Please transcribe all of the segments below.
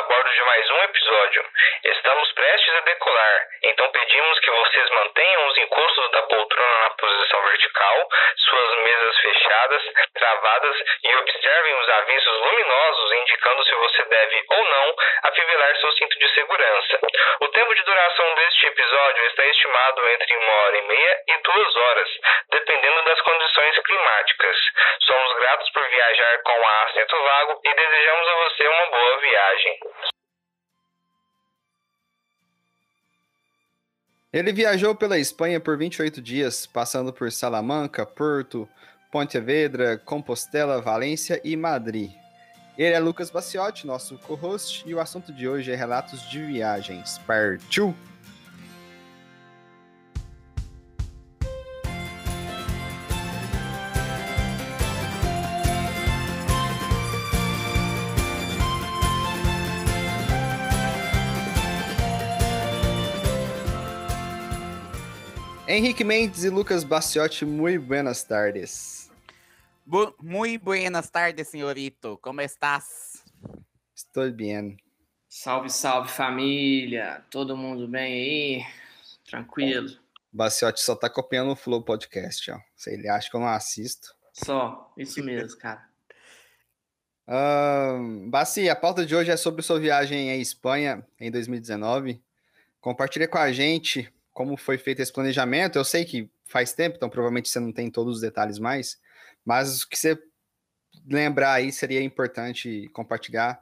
a bordo de mais um episódio. Estamos prestes a decolar, então pedimos que vocês mantenham os encostos da poltrona na posição vertical, suas mesas fechadas, travadas e observem os avisos luminosos indicando se você deve ou não afivelar seu cinto de segurança. O tempo de duração deste episódio está estimado entre uma hora e meia e duas horas, dependendo das condições climáticas. Gratos por viajar com a Assento Vago e desejamos a você uma boa viagem. Ele viajou pela Espanha por 28 dias, passando por Salamanca, Porto, Pontevedra, Compostela, Valência e Madrid. Ele é Lucas Baciotti, nosso co-host, e o assunto de hoje é relatos de viagens. Partiu! Henrique Mendes e Lucas Baciotti, muito buenas tardes. Bu muito buenas tardes, senhorito. Como estás? Estou bem. Salve, salve família. Todo mundo bem aí? Tranquilo. Baciotti só tá copiando o Flow Podcast, ó. Se ele acha que eu não assisto. Só, isso mesmo, cara. Uh, Baci, a pauta de hoje é sobre sua viagem à Espanha em 2019. Compartilhe com a gente como foi feito esse planejamento. Eu sei que faz tempo, então provavelmente você não tem todos os detalhes mais, mas o que você lembrar aí seria importante compartilhar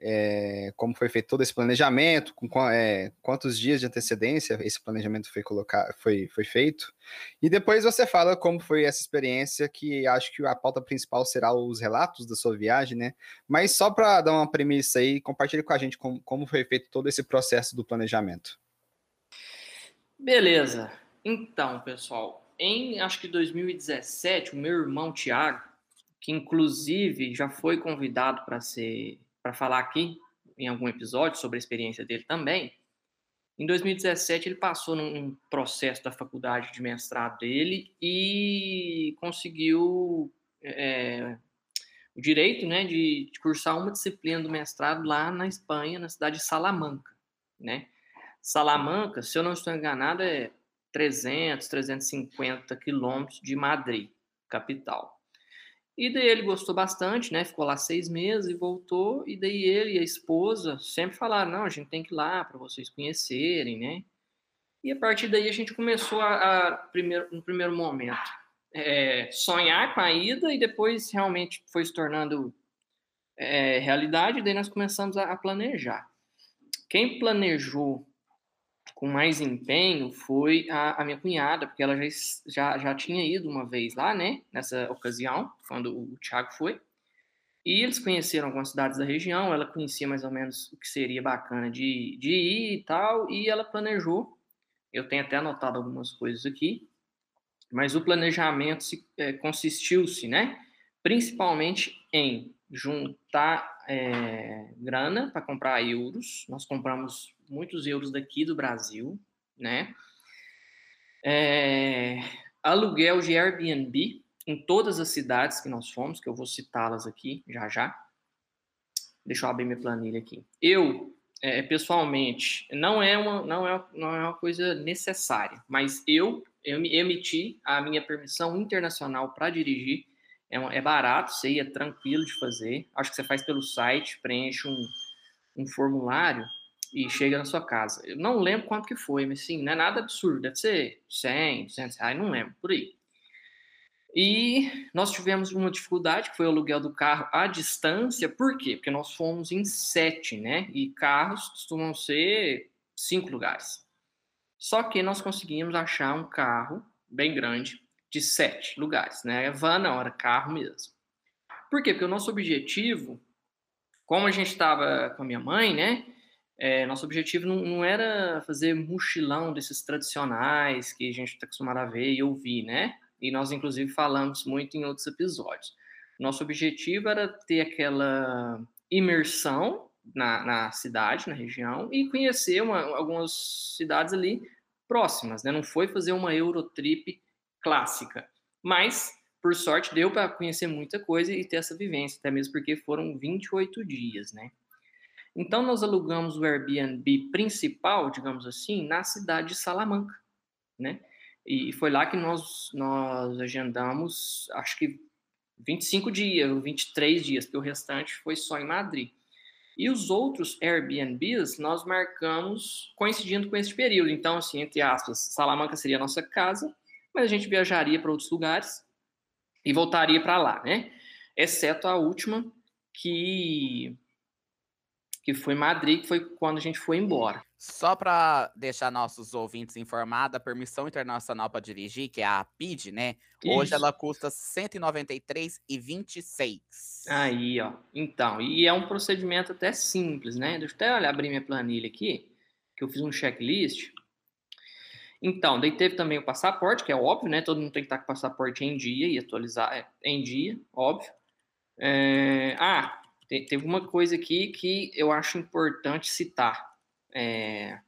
é, como foi feito todo esse planejamento, com é, quantos dias de antecedência esse planejamento foi, colocar, foi, foi feito, e depois você fala como foi essa experiência, que acho que a pauta principal será os relatos da sua viagem, né? Mas só para dar uma premissa aí, compartilhe com a gente como, como foi feito todo esse processo do planejamento. Beleza. Então, pessoal, em acho que 2017, o meu irmão Tiago, que inclusive já foi convidado para ser para falar aqui em algum episódio sobre a experiência dele também. Em 2017 ele passou num processo da faculdade de mestrado dele e conseguiu é, o direito, né, de, de cursar uma disciplina do mestrado lá na Espanha, na cidade de Salamanca, né? Salamanca, se eu não estou enganado, é 300, 350 quilômetros de Madrid, capital. E daí ele gostou bastante, né? Ficou lá seis meses e voltou. E daí ele e a esposa sempre falaram: não, a gente tem que ir lá para vocês conhecerem, né? E a partir daí a gente começou a, a primeiro, no primeiro momento, é, sonhar com a ida e depois realmente foi se tornando é, realidade. E daí nós começamos a, a planejar. Quem planejou com mais empenho foi a, a, minha cunhada, porque ela já, já, já tinha ido uma vez lá, né, nessa ocasião, quando o Thiago foi. E eles conheceram algumas cidades da região, ela conhecia mais ou menos o que seria bacana de, de ir e tal, e ela planejou. Eu tenho até anotado algumas coisas aqui, mas o planejamento é, consistiu-se, né, principalmente em juntar é, grana para comprar euros. Nós compramos muitos euros daqui do Brasil, né? É, aluguel de Airbnb em todas as cidades que nós fomos, que eu vou citá-las aqui já já. Deixa eu abrir minha planilha aqui. Eu, é, pessoalmente, não é, uma, não, é, não é uma coisa necessária, mas eu, eu emiti a minha permissão internacional para dirigir. É, é barato, sei, é tranquilo de fazer. Acho que você faz pelo site, preenche um, um formulário e chega na sua casa. Eu não lembro quanto que foi, mas sim, não é nada absurdo, deve ser 100, 200 reais, não lembro, por aí. E nós tivemos uma dificuldade, que foi o aluguel do carro à distância, por quê? Porque nós fomos em sete, né? E carros costumam ser cinco lugares. Só que nós conseguimos achar um carro bem grande de sete lugares, né? Van na hora, carro mesmo. Por quê? Porque o nosso objetivo, como a gente estava com a minha mãe, né? É, nosso objetivo não, não, era fazer mochilão desses tradicionais que a gente está acostumado a ver e ouvir, né? E nós, inclusive, falamos muito em outros episódios. Nosso objetivo era ter aquela imersão na, na cidade, na região, e conhecer uma, algumas cidades ali próximas, né? Não foi fazer uma Eurotrip clássica, mas, por sorte, deu para conhecer muita coisa e ter essa vivência, até mesmo porque foram 28 dias, né? Então, nós alugamos o Airbnb principal, digamos assim, na cidade de Salamanca, né? E foi lá que nós, nós agendamos, acho que 25 dias, 23 dias, porque o restante foi só em Madrid. E os outros Airbnbs nós marcamos coincidindo com esse período. Então, assim, entre aspas, Salamanca seria a nossa casa, mas a gente viajaria para outros lugares e voltaria para lá, né? Exceto a última, que que foi Madrid, que foi quando a gente foi embora. Só para deixar nossos ouvintes informados, a permissão internacional para dirigir, que é a PID, né? Hoje Isso. ela custa R$ 193,26. Aí, ó. Então, e é um procedimento até simples, né? Deixa eu até olhar, abrir minha planilha aqui, que eu fiz um checklist. Então, daí teve também o passaporte, que é óbvio, né? Todo mundo tem que estar com o passaporte em dia e atualizar é, em dia, óbvio. É, Ah, te- teve uma coisa aqui que eu acho importante citar. É,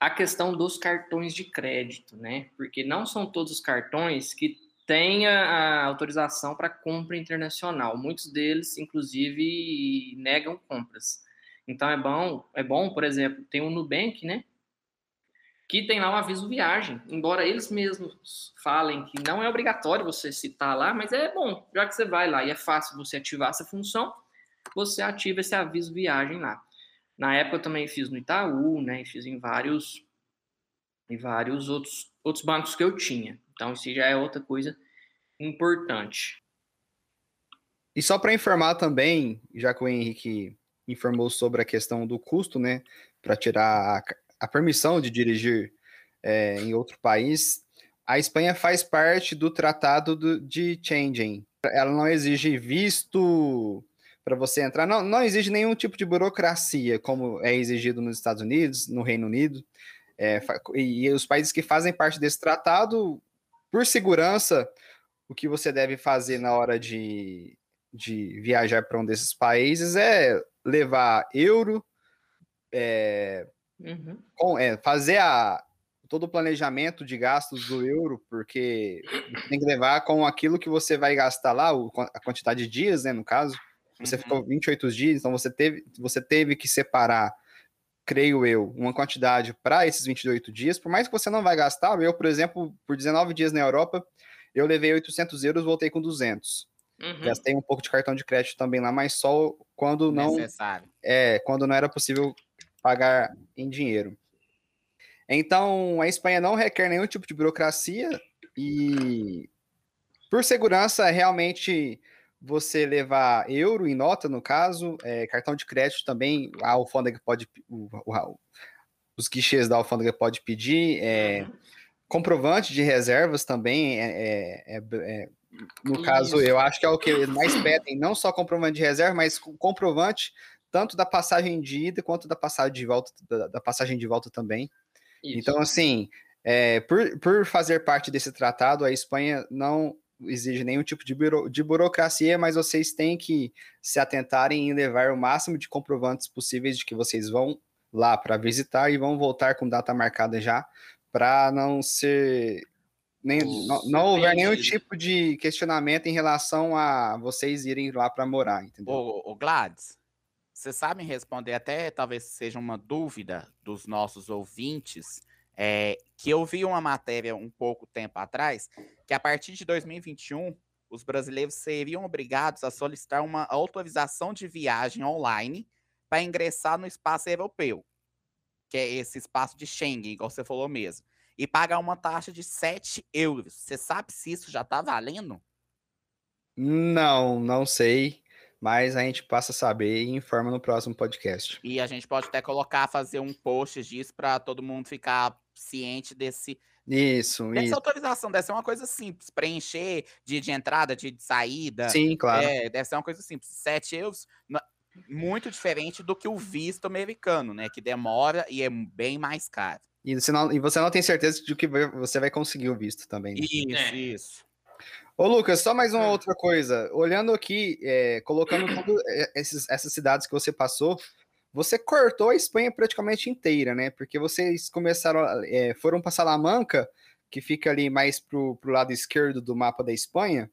A questão dos cartões de crédito, né? Porque não são todos os cartões que têm a autorização para compra internacional. Muitos deles, inclusive, negam compras. Então é bom, é bom, por exemplo, tem o Nubank, né? Que tem lá um aviso viagem. Embora eles mesmos falem que não é obrigatório você citar lá, mas é bom, já que você vai lá e é fácil você ativar essa função, você ativa esse aviso viagem lá. Na época eu também fiz no Itaú, né? E fiz em vários, em vários outros, outros bancos que eu tinha. Então isso já é outra coisa importante. E só para informar também, já que o Henrique informou sobre a questão do custo, né, para tirar a, a permissão de dirigir é, em outro país, a Espanha faz parte do Tratado do- de Schengen. Ela não exige visto para você entrar, não, não exige nenhum tipo de burocracia, como é exigido nos Estados Unidos, no Reino Unido. É, e, e os países que fazem parte desse tratado, por segurança, o que você deve fazer na hora de, de viajar para um desses países é levar euro, é, Uhum. com- é, fazer a, todo o planejamento de gastos do euro, porque você tem que levar com aquilo que você vai gastar lá, a quantidade de dias, né, no caso. Você Uhum. ficou 28 dias, então você teve, você teve que separar, creio eu, uma quantidade para esses 28 dias, por mais que você não vai gastar, eu, por exemplo, por 19 dias na Europa, eu levei 800 euros, voltei com 200. Uhum. Gastei um pouco de cartão de crédito também lá, mas só quando não Necessário. é, quando não era possível pagar em dinheiro. Então, a Espanha não requer nenhum tipo de burocracia e, por segurança, realmente você levar euro em nota, no caso, é, cartão de crédito também, a alfândega pode, o- o- os guichês da alfândega pode pedir, é, comprovante de reservas também, é, é- é- é- no caso, Isso. eu acho que é o que eles mais pedem, não só comprovante de reserva, mas co- comprovante tanto da passagem de ida quanto da passagem de volta, da, da passagem de volta também. Isso. Então, assim, é, por, por fazer parte desse tratado, a Espanha não exige nenhum tipo de, buro- de burocracia, mas vocês têm que se atentarem em levar o máximo de comprovantes possíveis de que vocês vão lá para visitar e vão voltar com data marcada já, para não ser. Nem, não, não houver nenhum tipo de questionamento em relação a vocês irem lá para morar, entendeu? Ô, ô Gladys, vocês sabem responder, até talvez seja uma dúvida dos nossos ouvintes, é, que eu vi uma matéria um pouco tempo atrás, que a partir de 2021, os brasileiros seriam obrigados a solicitar uma autorização de viagem online para ingressar no espaço europeu, que é esse espaço de Schengen, igual você falou mesmo, e pagar uma taxa de 7 euros. Você sabe se isso já está valendo? Não, não sei, mas a gente passa a saber e informa no próximo podcast. E a gente pode até colocar, fazer um post disso para todo mundo ficar ciente desse Isso, dessa isso. autorização. Deve ser uma coisa simples, preencher de, de entrada, de, de saída. Sim, claro. É, deve ser uma coisa simples. 7 euros, muito diferente do que o visto americano, né? Que demora e é bem mais caro. E você, não, e você não tem certeza de que você vai conseguir o visto também. né? Isso, É. isso. Ô, Lucas, só mais uma Ah. outra coisa. Olhando aqui, é, colocando todas essas cidades que você passou, você cortou a Espanha praticamente inteira, né? Porque vocês começaram, é, foram para Salamanca, que fica ali mais pro, pro lado esquerdo do mapa da Espanha.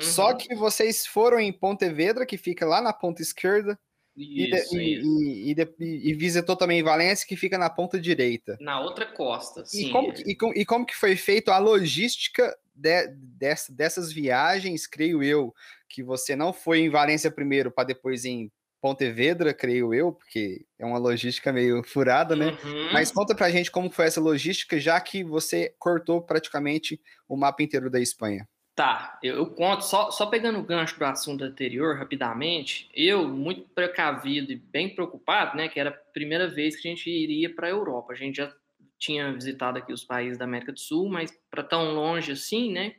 Só Uhum. que vocês foram em Pontevedra, que fica lá na ponta esquerda. Isso, e, e, e, e, visitou também Valência, que fica na ponta direita. Na outra costa, sim. E como, e, e como que foi feito a logística de, dessa, dessas viagens, creio eu, que você não foi em Valência primeiro para depois em Pontevedra, creio eu, porque é uma logística meio furada, né? Uhum. Mas conta pra gente como foi essa logística, já que você cortou praticamente o mapa inteiro da Espanha. Tá, eu, eu conto, só, só pegando o gancho do assunto anterior, rapidamente, eu, muito precavido e bem preocupado, né, que era a primeira vez que a gente iria para a Europa. A gente já tinha visitado aqui os países da América do Sul, mas para tão longe assim, né,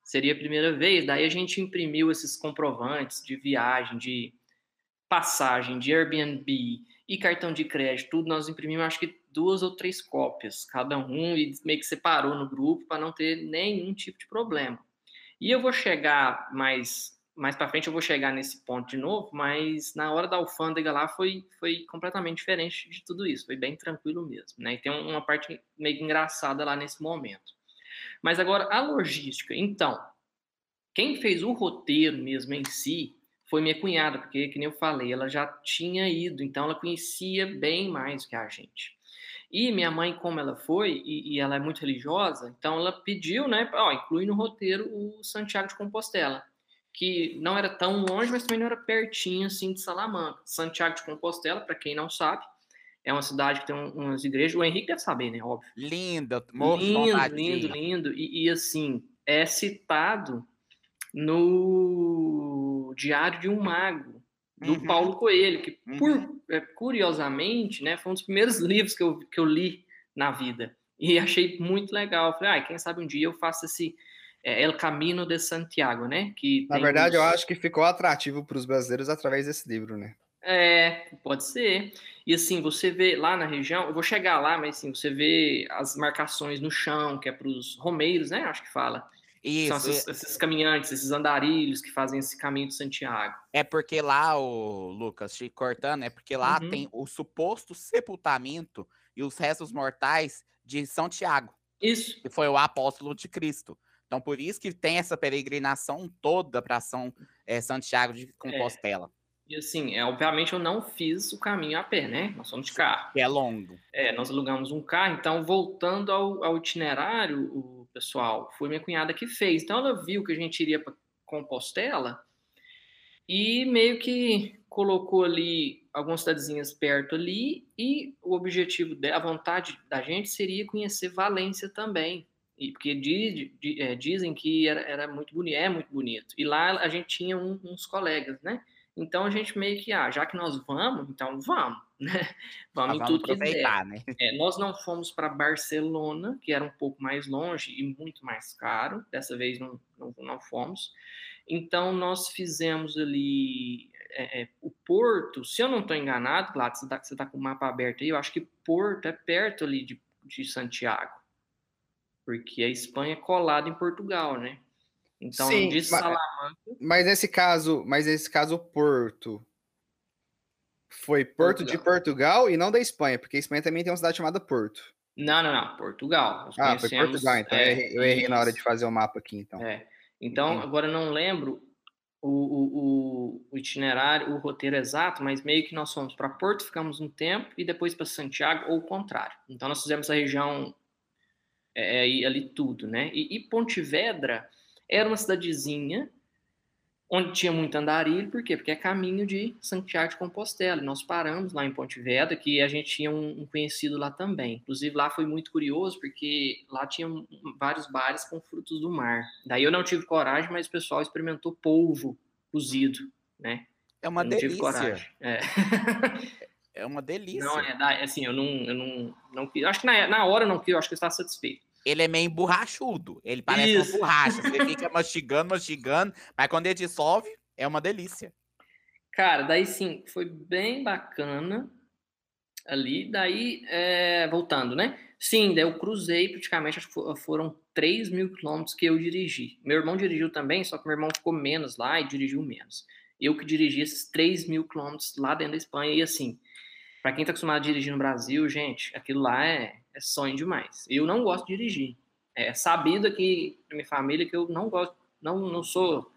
seria a primeira vez. Daí a gente imprimiu esses comprovantes de viagem, de passagem, de Airbnb e cartão de crédito, tudo nós imprimimos, acho que duas ou três cópias, cada um, e meio que separou no grupo para não ter nenhum tipo de problema. E eu vou chegar mais mais para frente eu vou chegar nesse ponto de novo, mas na hora da alfândega lá foi, foi completamente diferente de tudo isso, foi bem tranquilo mesmo, né? E tem uma parte meio engraçada lá nesse momento. Mas agora a logística, então, quem fez o roteiro mesmo em si foi minha cunhada, porque que nem eu falei, ela já tinha ido, então ela conhecia bem mais que a gente. E minha mãe, como ela foi, e, e ela é muito religiosa, então ela pediu, né, ó, inclui no roteiro o Santiago de Compostela, que não era tão longe, mas também não era pertinho, assim, de Salamanca. Santiago de Compostela, para quem não sabe, é uma cidade que tem umas igrejas, o Henrique deve saber, né, óbvio. Linda, lindo, lindo, lindo, e, e assim, é citado no Diário de um Mago, do uhum. Paulo Coelho, que uhum. é, curiosamente, né, foi um dos primeiros livros que eu, que eu li na vida. E achei muito legal. Falei, ah, quem sabe um dia eu faço esse é, El Camino de Santiago, né? Que na verdade, eu acho que ficou atrativo para os brasileiros através desse livro, né? É, pode ser. E assim, você vê lá na região, eu vou chegar lá, mas assim, você vê as marcações no chão, que é para os romeiros, né? Acho que fala. Isso. São esses, esses, caminhantes, esses andarilhos que fazem esse caminho de Santiago. É porque lá, o Lucas, te cortando, é porque lá uhum. tem o suposto sepultamento e os restos mortais de São Tiago. Isso. Que foi o apóstolo de Cristo. Então, por isso que tem essa peregrinação toda para São é, Santiago de Compostela. É. E assim, é, obviamente eu não fiz o caminho a pé, né? Nós fomos de carro. Que é longo. É, nós alugamos um carro, então voltando ao, ao itinerário, o pessoal, foi minha cunhada que fez. Então ela viu que a gente iria para Compostela e meio que colocou ali algumas cidadezinhas perto ali e o objetivo, a vontade da gente seria conhecer Valência também. E, porque diz, é, dizem que era, era muito bonito, é muito bonito. E lá a gente tinha um, uns colegas, né? Então a gente meio que, ah, já que nós vamos, então vamos, né? Vamos. Né? É, nós não fomos para Barcelona, que era um pouco mais longe e muito mais caro. Dessa vez não, não, não fomos. Então nós fizemos ali é, é, o Porto. Se eu não estou enganado, claro, você está tá com o mapa aberto aí. Eu acho que Porto é perto ali de, de Santiago, porque a Espanha é colada em Portugal, né? Então, Sim, de Salamanca. Mas nesse caso, mas nesse caso, Porto foi Porto Portugal. de Portugal e não da Espanha, porque a Espanha também tem uma cidade chamada Porto. Não, não, não. Portugal. Nós ah, foi Portugal, então é, eu, errei, errei na hora de fazer o mapa aqui, então. É. Então, agora não lembro o, o, o, itinerário, o roteiro exato, mas meio que nós fomos para Porto, ficamos um tempo e depois para Santiago, ou o contrário. Então, nós fizemos a região é, é ali tudo, né? E, e Pontevedra era uma cidadezinha onde tinha muito andarilho, por quê? Porque é caminho de Santiago de Compostela. Nós paramos lá em Ponte Vedra, que a gente tinha um, um, conhecido lá também. Inclusive, lá foi muito curioso, porque lá tinha vários bares com frutos do mar. Daí eu não tive coragem, mas o pessoal experimentou polvo cozido, né? É uma eu delícia. Tive coragem. É. é uma delícia. Não, é, assim, eu não, eu não, não acho que na, na hora eu não quis, eu acho que eu estava satisfeito ele é meio borrachudo. Ele parece Isso. uma borracha. Você fica mastigando, mastigando, mas quando ele dissolve, é uma delícia. Cara, daí sim, foi bem bacana ali. Daí, é, voltando, né? Sim, daí eu cruzei praticamente, acho que foram 3 mil quilômetros que eu dirigi. Meu irmão dirigiu também, só que meu irmão ficou menos lá e dirigiu menos. Eu que dirigi esses 3 mil quilômetros lá dentro da Espanha. E assim, para quem tá acostumado a dirigir no Brasil, gente, aquilo lá é é sonho demais. Eu não gosto de dirigir. É sabido aqui na minha família que eu não gosto, não, não sou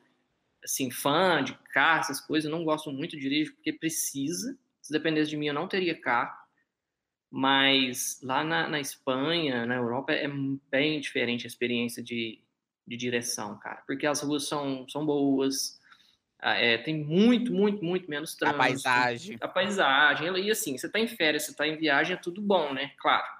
assim, fã de carro, essas coisas, eu não gosto muito de dirigir porque precisa. Se dependesse de mim, eu não teria carro. Mas lá na, na Espanha, na Europa, é bem diferente a experiência de, de direção, cara. Porque as ruas são, são boas, ah, é, tem muito, muito, muito menos trânsito. A paisagem. A paisagem. E assim, você está em férias, você está em viagem, é tudo bom, né? Claro.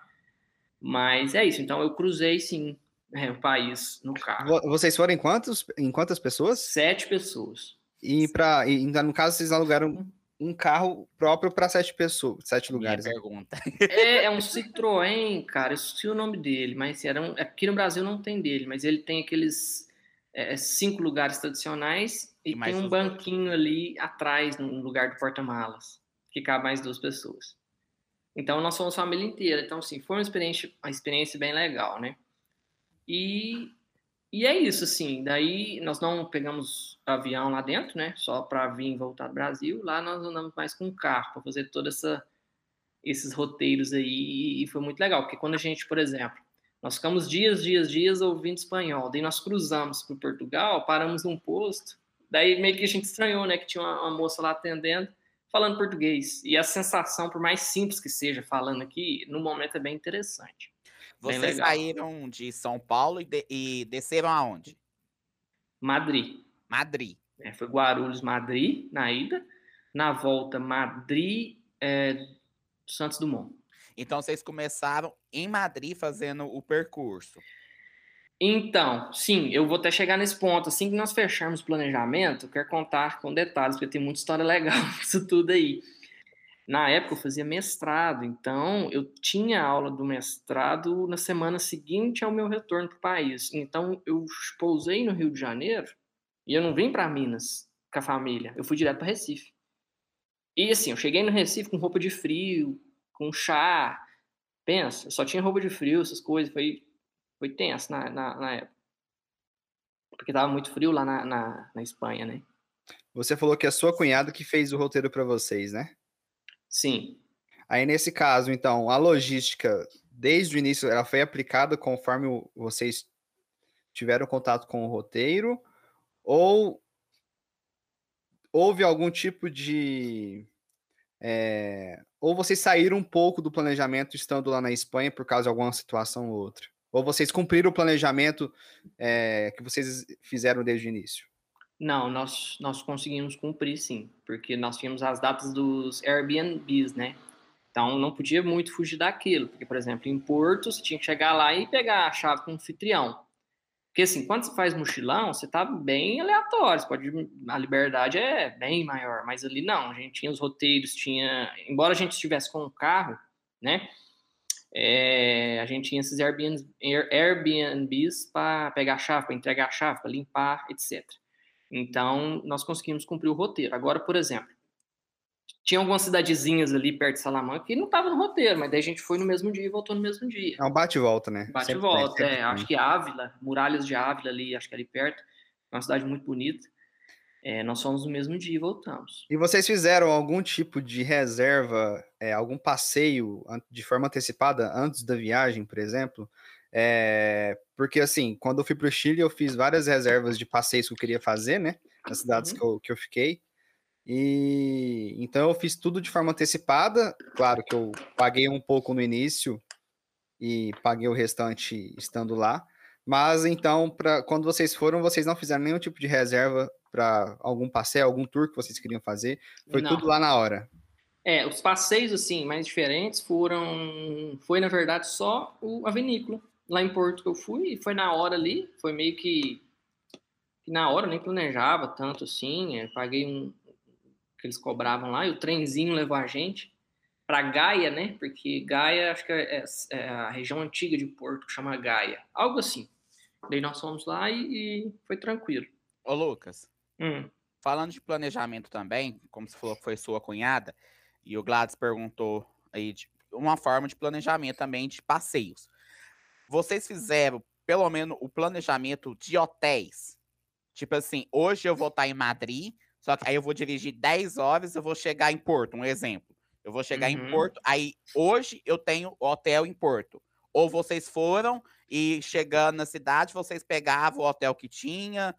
Mas é isso. Então eu cruzei sim é, o país no carro. Vocês foram em quantos? Em quantas pessoas? Sete pessoas. E para, no caso, vocês alugaram um carro próprio para sete pessoas, sete lugares. Minha pergunta. É, é, um Citroën, cara. Eu esqueci o nome dele, mas era um, aqui no Brasil não tem dele, mas ele tem aqueles é, cinco lugares tradicionais e, e tem um banquinho outros. ali atrás, no lugar do porta-malas, que cabe mais duas pessoas. Então, nós fomos família inteira. Então, assim, foi uma experiência, uma experiência bem legal, né? E, e é isso, assim. Daí, nós não pegamos avião lá dentro, né? Só para vir e voltar do Brasil. Lá nós andamos mais com carro, para fazer toda essa esses roteiros aí. E foi muito legal, porque quando a gente, por exemplo, nós ficamos dias, dias, dias ouvindo espanhol. Daí nós cruzamos para Portugal, paramos num posto. Daí meio que a gente estranhou, né? Que tinha uma, uma, moça lá atendendo, falando português. E a sensação, por mais simples que seja falando aqui, no momento é bem interessante. Vocês bem saíram de São Paulo e, de, e, desceram aonde? Madrid. Madrid. É, foi Guarulhos, Madrid, na ida. Na volta, Madrid, é, Santos Dumont. Então, vocês começaram em Madrid fazendo o percurso. Então, sim, eu vou até chegar nesse ponto. Assim que nós fecharmos o planejamento, eu quero contar com detalhes, porque tem muita história legal isso tudo aí. Na época eu fazia mestrado, então eu tinha aula do mestrado na semana seguinte ao meu retorno para o país. Então eu pousei no Rio de Janeiro e eu não vim para Minas com a família, eu fui direto para Recife. E assim, eu cheguei no Recife com roupa de frio, com chá. Pensa, só tinha roupa de frio, essas coisas. Foi, foi tenso na, na, na época. Porque tava muito frio lá na, na, na Espanha, né? Você falou que é a sua cunhada que fez o roteiro para vocês, né? Sim. Aí, nesse caso, então, a logística, desde o início, ela foi aplicada conforme vocês tiveram contato com o roteiro? Ou houve algum tipo de é, ou vocês saíram um pouco do planejamento estando lá na Espanha por causa de alguma situação ou outra? Ou vocês cumpriram o planejamento é, que vocês fizeram desde o início? Não, nós, nós conseguimos cumprir sim, porque nós tínhamos as datas dos Airbnbs, né? Então não podia muito fugir daquilo, porque, por exemplo, em Porto você tinha que chegar lá e pegar a chave com o anfitrião. Porque assim, quando você faz mochilão, você tá bem aleatório, pode a liberdade é bem maior, mas ali não, a gente tinha os roteiros, tinha, embora a gente estivesse com um carro, né? É, a gente tinha esses Airbnbs, Airbnbs para pegar a chave, para entregar a chave, para limpar, etc. Então, nós conseguimos cumprir o roteiro. Agora, por exemplo, tinha algumas cidadezinhas ali perto de Salamanca que não estava no roteiro, mas daí a gente foi no mesmo dia e voltou no mesmo dia. É um bate e volta, né? Bate e volta, é. Acho que Ávila, Muralhas de Ávila ali, acho que ali perto. É uma cidade muito bonita. É, nós fomos no mesmo dia e voltamos. E vocês fizeram algum tipo de reserva, é, algum passeio de forma antecipada antes da viagem, por exemplo? É, porque assim, quando eu fui para o Chile, eu fiz várias reservas de passeios que eu queria fazer, né? Nas cidades uhum. que, eu, que eu fiquei. E então eu fiz tudo de forma antecipada. Claro que eu paguei um pouco no início e paguei o restante estando lá. Mas então, para quando vocês foram, vocês não fizeram nenhum tipo de reserva para algum passeio, algum tour que vocês queriam fazer? Foi não. tudo lá na hora. É, os passeios assim mais diferentes foram, foi na verdade só o, a vinícola lá em Porto que eu fui, e foi na hora ali, foi meio que, que na hora nem planejava tanto assim, paguei um, que eles cobravam lá, e o trenzinho levou a gente para Gaia, né? Porque Gaia, acho que é, é, a região antiga de Porto, que chama Gaia. Algo assim. Daí nós fomos lá e, e foi tranquilo. Ô, Lucas, hum. falando de planejamento também, como você falou que foi sua cunhada, e o Gladys perguntou aí de uma forma de planejamento também de passeios. Vocês fizeram, pelo menos, o planejamento de hotéis? Tipo assim, hoje eu vou estar em Madrid, só que aí eu vou dirigir 10 horas, eu vou chegar em Porto, um exemplo. Eu vou chegar uhum. em Porto, aí hoje eu tenho hotel em Porto. Ou vocês foram e chegando na cidade, vocês pegavam o hotel que tinha.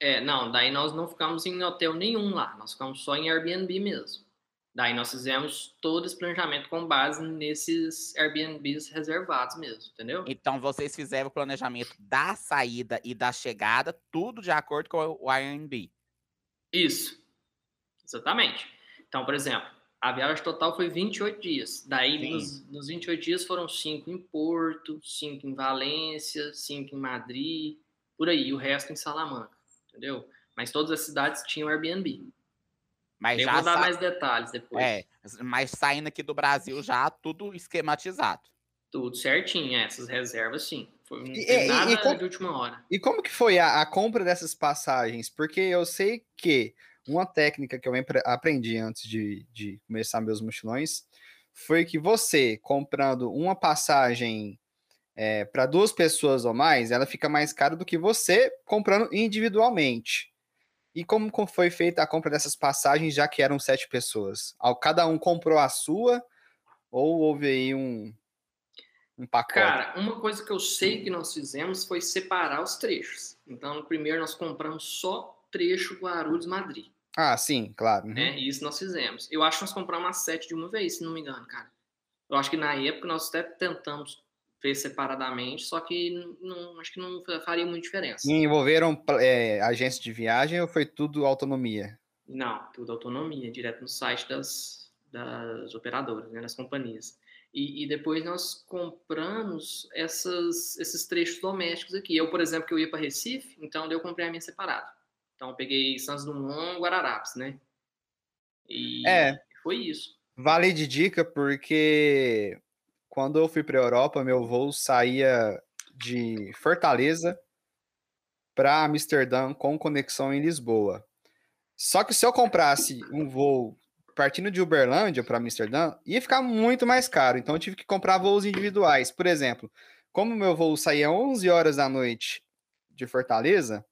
É, não, daí nós não ficamos em hotel nenhum lá, nós ficamos só em Airbnb mesmo. Daí nós fizemos todo esse planejamento com base nesses Airbnbs reservados mesmo, entendeu? Então vocês fizeram o planejamento da saída e da chegada, tudo de acordo com o Airbnb. Isso. Exatamente. Então, por exemplo, a viagem total foi 28 dias. Daí, nos, nos 28 dias, foram 5 em Porto, 5 em Valência, 5 em Madrid, por aí, o resto em Salamanca, entendeu? Mas todas as cidades tinham Airbnb. Mas Eu já vou dar sa- mais detalhes depois. É, mas saindo aqui do Brasil já tudo esquematizado. Tudo certinho, é, essas reservas sim. Foi, não E- e- e nada com- de última hora. E como que foi a, a compra dessas passagens? Porque eu sei que uma técnica que eu aprendi antes de, de começar meus mochilões foi que você comprando uma passagem para duas pessoas ou mais, ela fica mais cara do que você comprando individualmente. E como co- foi feita a compra dessas passagens, já que eram sete pessoas? Cada um comprou a sua ou houve aí um, um pacote? Cara, uma coisa que eu sei que nós fizemos foi separar os trechos. Então, no primeiro nós compramos só trecho Guarulhos-Madrid. ah, sim, claro. uhum. né? E isso nós fizemos. Eu acho que nós compramos as sete de uma vez, se não me engano, cara. Eu acho que na época nós até tentamos ver separadamente, só que não, acho que não faria muita diferença. E envolveram é, agência de viagem ou foi tudo autonomia? Não, tudo autonomia, direto no site das, das operadoras, né, das companhias. E, e depois nós compramos essas, esses trechos domésticos aqui. Eu, por exemplo, que eu ia para Recife, então eu comprei a minha separado. Então eu peguei Santos Dumont, Guararapes, né? E É. foi isso. Vale de dica porque quando eu fui para a Europa, meu voo saía de Fortaleza para Amsterdã com conexão em Lisboa. Só que se eu comprasse um voo partindo de Uberlândia para Amsterdã, ia ficar muito mais caro. Então eu tive que comprar voos individuais. Por exemplo, como meu voo saía 11 horas da noite de Fortaleza,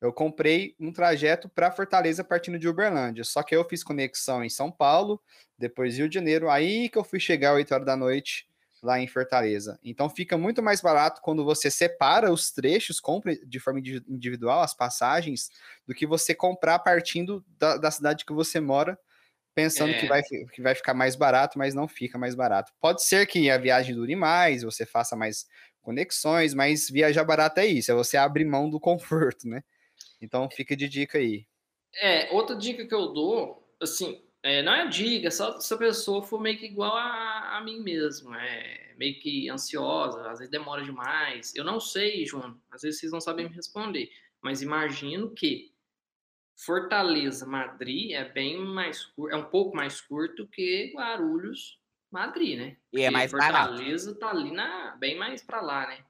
eu comprei um trajeto para Fortaleza partindo de Uberlândia. Só que eu fiz conexão em São Paulo, depois Rio de Janeiro, aí que eu fui chegar às 8 horas da noite lá em Fortaleza. Então fica muito mais barato quando você separa os trechos, compra de forma indi- individual as passagens, do que você comprar partindo da, da cidade que você mora, pensando que, É. vai, fi- que vai ficar mais barato, mas não fica mais barato. Pode ser que a viagem dure mais, você faça mais conexões, mas viajar barato é isso, é você abrir mão do conforto, né? Então fica de dica aí. É, outra dica que eu dou, assim, é, não é dica, só se a pessoa for meio que igual a, a mim mesmo, é meio que ansiosa, às vezes demora demais. Eu não sei, João, às vezes vocês não sabem me responder, mas imagino que Fortaleza, Madrid é bem mais curto, é um pouco mais curto que Guarulhos, Madrid, né? E é mais barato. Fortaleza tá ali na, bem mais pra lá, né?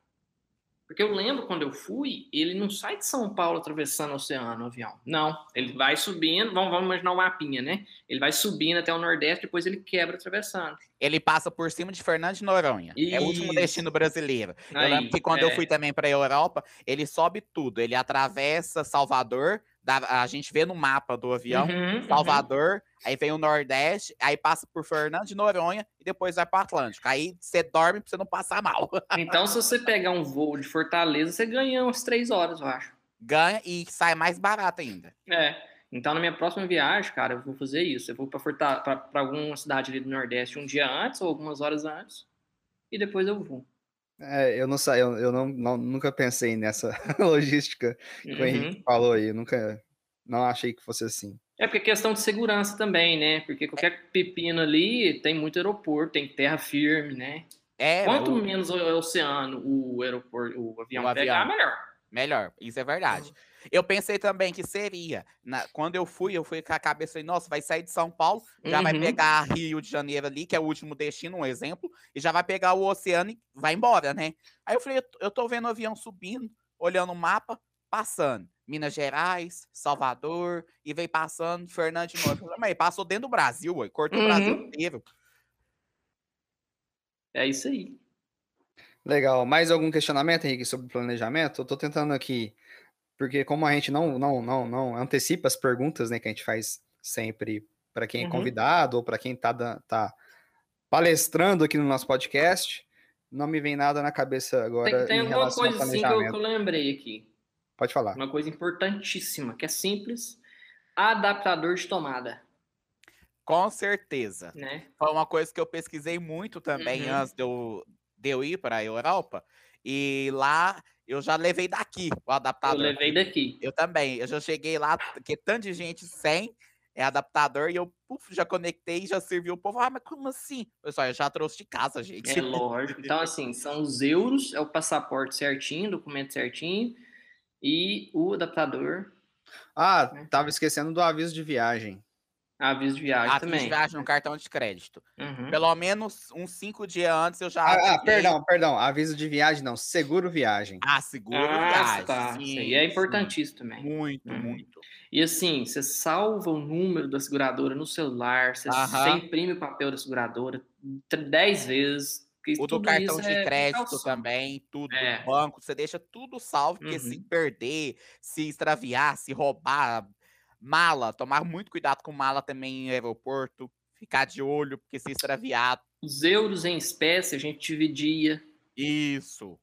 Porque eu lembro quando eu fui, ele não sai de São Paulo atravessando o oceano, o avião. Não, ele vai subindo, vamos, vamos imaginar o mapinha, né? Ele vai subindo até o Nordeste, depois ele quebra atravessando. Ele passa por cima de Fernando de Noronha. É o último Isso. destino brasileiro. eu Aí, lembro que quando eu é. fui também para a Europa, ele sobe tudo. Ele atravessa Salvador, a gente vê no mapa do avião, Uhum, uhum. Aí vem o Nordeste, aí passa por Fernando de Noronha e depois vai para o Atlântico. Aí você dorme para você não passar mal. Então, se você pegar um voo de Fortaleza, você ganha umas três horas, eu acho. Ganha e sai mais barato ainda. É. Então, na minha próxima viagem, cara, eu vou fazer isso. Eu vou para alguma cidade ali do Nordeste um dia antes ou algumas horas antes. E depois eu vou. É, eu não sei, eu, eu não, não- nunca pensei nessa logística que o Uhum. Henrique falou aí. Eu nunca não achei que fosse assim. É porque é questão de segurança também, né? Porque qualquer pepino ali tem muito aeroporto, tem terra firme, né? É, Quanto o- menos o oceano o aeroporto, o avião O pegar, avião. melhor. Melhor, isso é verdade. Eu pensei também que seria. na- quando eu fui, eu fui com a cabeça aí, nossa, vai sair de São Paulo, já vai Uhum. pegar Rio de Janeiro ali, que é o último destino, um exemplo, e já vai pegar o oceano e vai embora, né? Aí eu falei, eu tô vendo o avião subindo, olhando o mapa, passando. Minas Gerais, Salvador, e veio passando Fernando de Noronha. Mas passou dentro do Brasil, ué, cortou o Brasil Uhum. inteiro. É isso aí. Legal. Mais algum questionamento, Henrique, sobre planejamento? Eu tô tentando aqui, porque como a gente não, não, não, não antecipa as perguntas, né, que a gente faz sempre para quem é Uhum. convidado ou para quem tá, tá palestrando aqui no nosso podcast, não me vem nada na cabeça agora Tem, tem em alguma coisa assim que eu lembrei aqui. Pode falar. Uma coisa importantíssima, que é simples, adaptador de tomada, Com certeza. né? Foi uma coisa que eu pesquisei muito também Uhum. antes de eu, de eu ir para a Europa. E lá eu já levei daqui o Eu adaptador. levei daqui. Eu também. Eu já cheguei lá, que tanto de gente sem é adaptador, e eu puf, já conectei e já serviu o povo. Ah, mas como assim? Pessoal, eu já trouxe de casa, gente. É lógico. Então, assim, são os euros, é o passaporte certinho, documento certinho, e o adaptador, Ah, né? tava esquecendo do aviso de viagem. aviso de viagem fiz também. viagem no cartão de crédito. Uhum. Pelo menos uns cinco dias antes eu já. Ah, ah, perdão, perdão. Aviso de viagem, não. Seguro viagem. Ah, seguro Ah, viagem. tá. sim, Isso aí é sim. importantíssimo também. Muito, Uhum. muito. E assim, você salva o número da seguradora no celular, você, imprime o papel da seguradora 10 vezes. O do tudo cartão de é crédito precaução. também, tudo É. do banco, você deixa tudo salvo, porque se Uhum. perder, se extraviar, se roubar, mala, tomar muito cuidado com mala também em aeroporto, ficar de olho, porque se extraviar, Os euros em espécie a gente dividia, isso.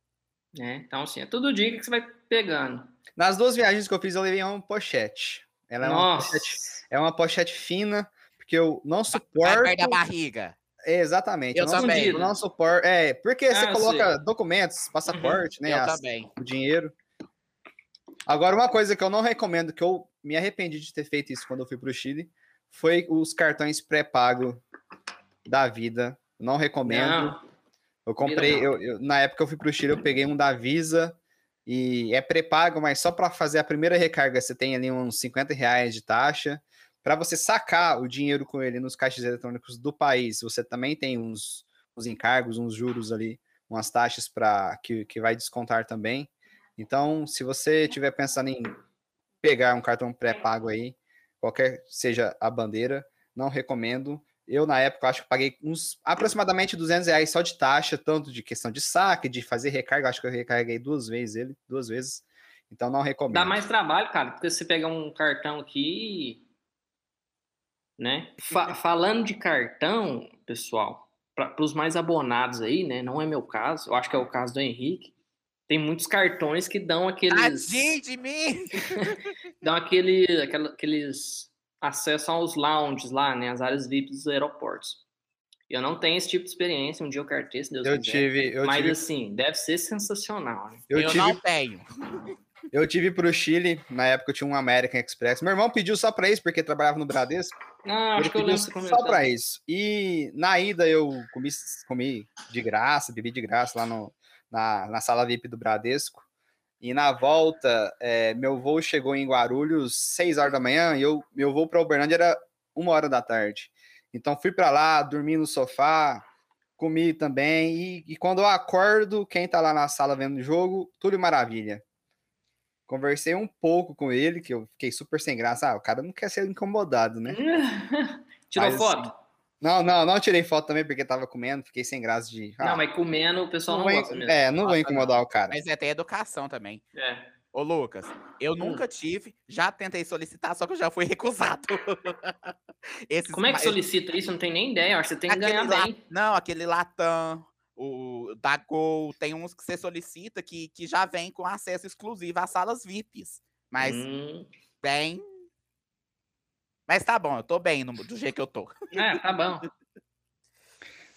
né? Então, assim, é todo dia que você vai pegando. Nas duas viagens que eu fiz, eu levei uma pochete. Ela é uma pochete, é uma pochete fina, porque eu não Vai suporto. perto da barriga. Exatamente. Eu não, também. eu não suporto. É, porque Ah, você coloca documentos, passaporte, né? eu as- também. o dinheiro. Agora, uma coisa que eu não recomendo, que eu me arrependi de ter feito isso quando eu fui para o Chile, foi os cartões pré-pago da vida. Não recomendo. não. Eu comprei, eu, eu- na época que eu fui para o Chile, eu peguei um da Visa e é pré-pago, mas só para fazer a primeira recarga você tem ali uns 50 reais de taxa. Para você sacar o dinheiro com ele nos caixas eletrônicos do país, você também tem uns, uns encargos, uns juros ali, umas taxas para que, que vai descontar também. Então, se você estiver pensando em pegar um cartão pré-pago aí, qualquer seja a bandeira, não recomendo. Eu, na época, acho que paguei uns aproximadamente 200 reais só de taxa, tanto de questão de saque, de fazer recarga. Acho que eu recarreguei duas vezes ele, duas vezes. Então, não recomendo. Dá mais trabalho, cara, porque você pegar um cartão aqui, né? Fa- falando de cartão, pessoal, para os mais abonados aí, né? Não é meu caso, eu acho que é o caso do Henrique. Tem muitos cartões que dão aqueles, Tadinho de mim! dão aquele, aquela- aqueles acesso aos lounges lá, né? As áreas VIP dos aeroportos. Eu não tenho esse tipo de experiência. Um dia eu cartei, se Deus Eu quiser. tive, eu Mas tive, assim, deve ser sensacional. Né? eu Eu, tive, não tenho. Eu tive pro Chile, na época eu tinha um American Express. Meu irmão pediu só para isso, porque trabalhava no Bradesco. Ah, acho que eu lembro só para isso. E na ida eu comi, comi de graça, bebi de graça lá no, na, na sala VIP do Bradesco. E na volta, é, meu voo chegou em Guarulhos 6 horas da manhã e eu, meu voo para Uberlândia era uma hora da tarde. Então fui para lá, dormi no sofá, comi também. E, e quando eu acordo, quem tá lá na sala vendo o jogo, tudo maravilha. Conversei um pouco com ele, que eu fiquei super sem graça. Ah, o cara não quer ser incomodado, né? Tirou Mas, foto? Não, não, não tirei foto também porque tava comendo, fiquei sem graça de. ah, Não, mas comendo o pessoal não não, vou, gosta mesmo. é, não vou Nossa, incomodar o cara. Mas é até educação também. É. Ô, Lucas, eu Hum. nunca tive, já tentei solicitar, só que eu já fui recusado. Esses Como é que solicita isso? Eu não tenho nem ideia. Acho que você tem que aquele ganhar la- bem. Não, aquele Latam, o da Gol, tem uns que você solicita que, que já vem com acesso exclusivo às salas VIPs. Mas Hum, bem. Mas tá bom, eu tô bem no- do jeito que eu tô. é, tá bom.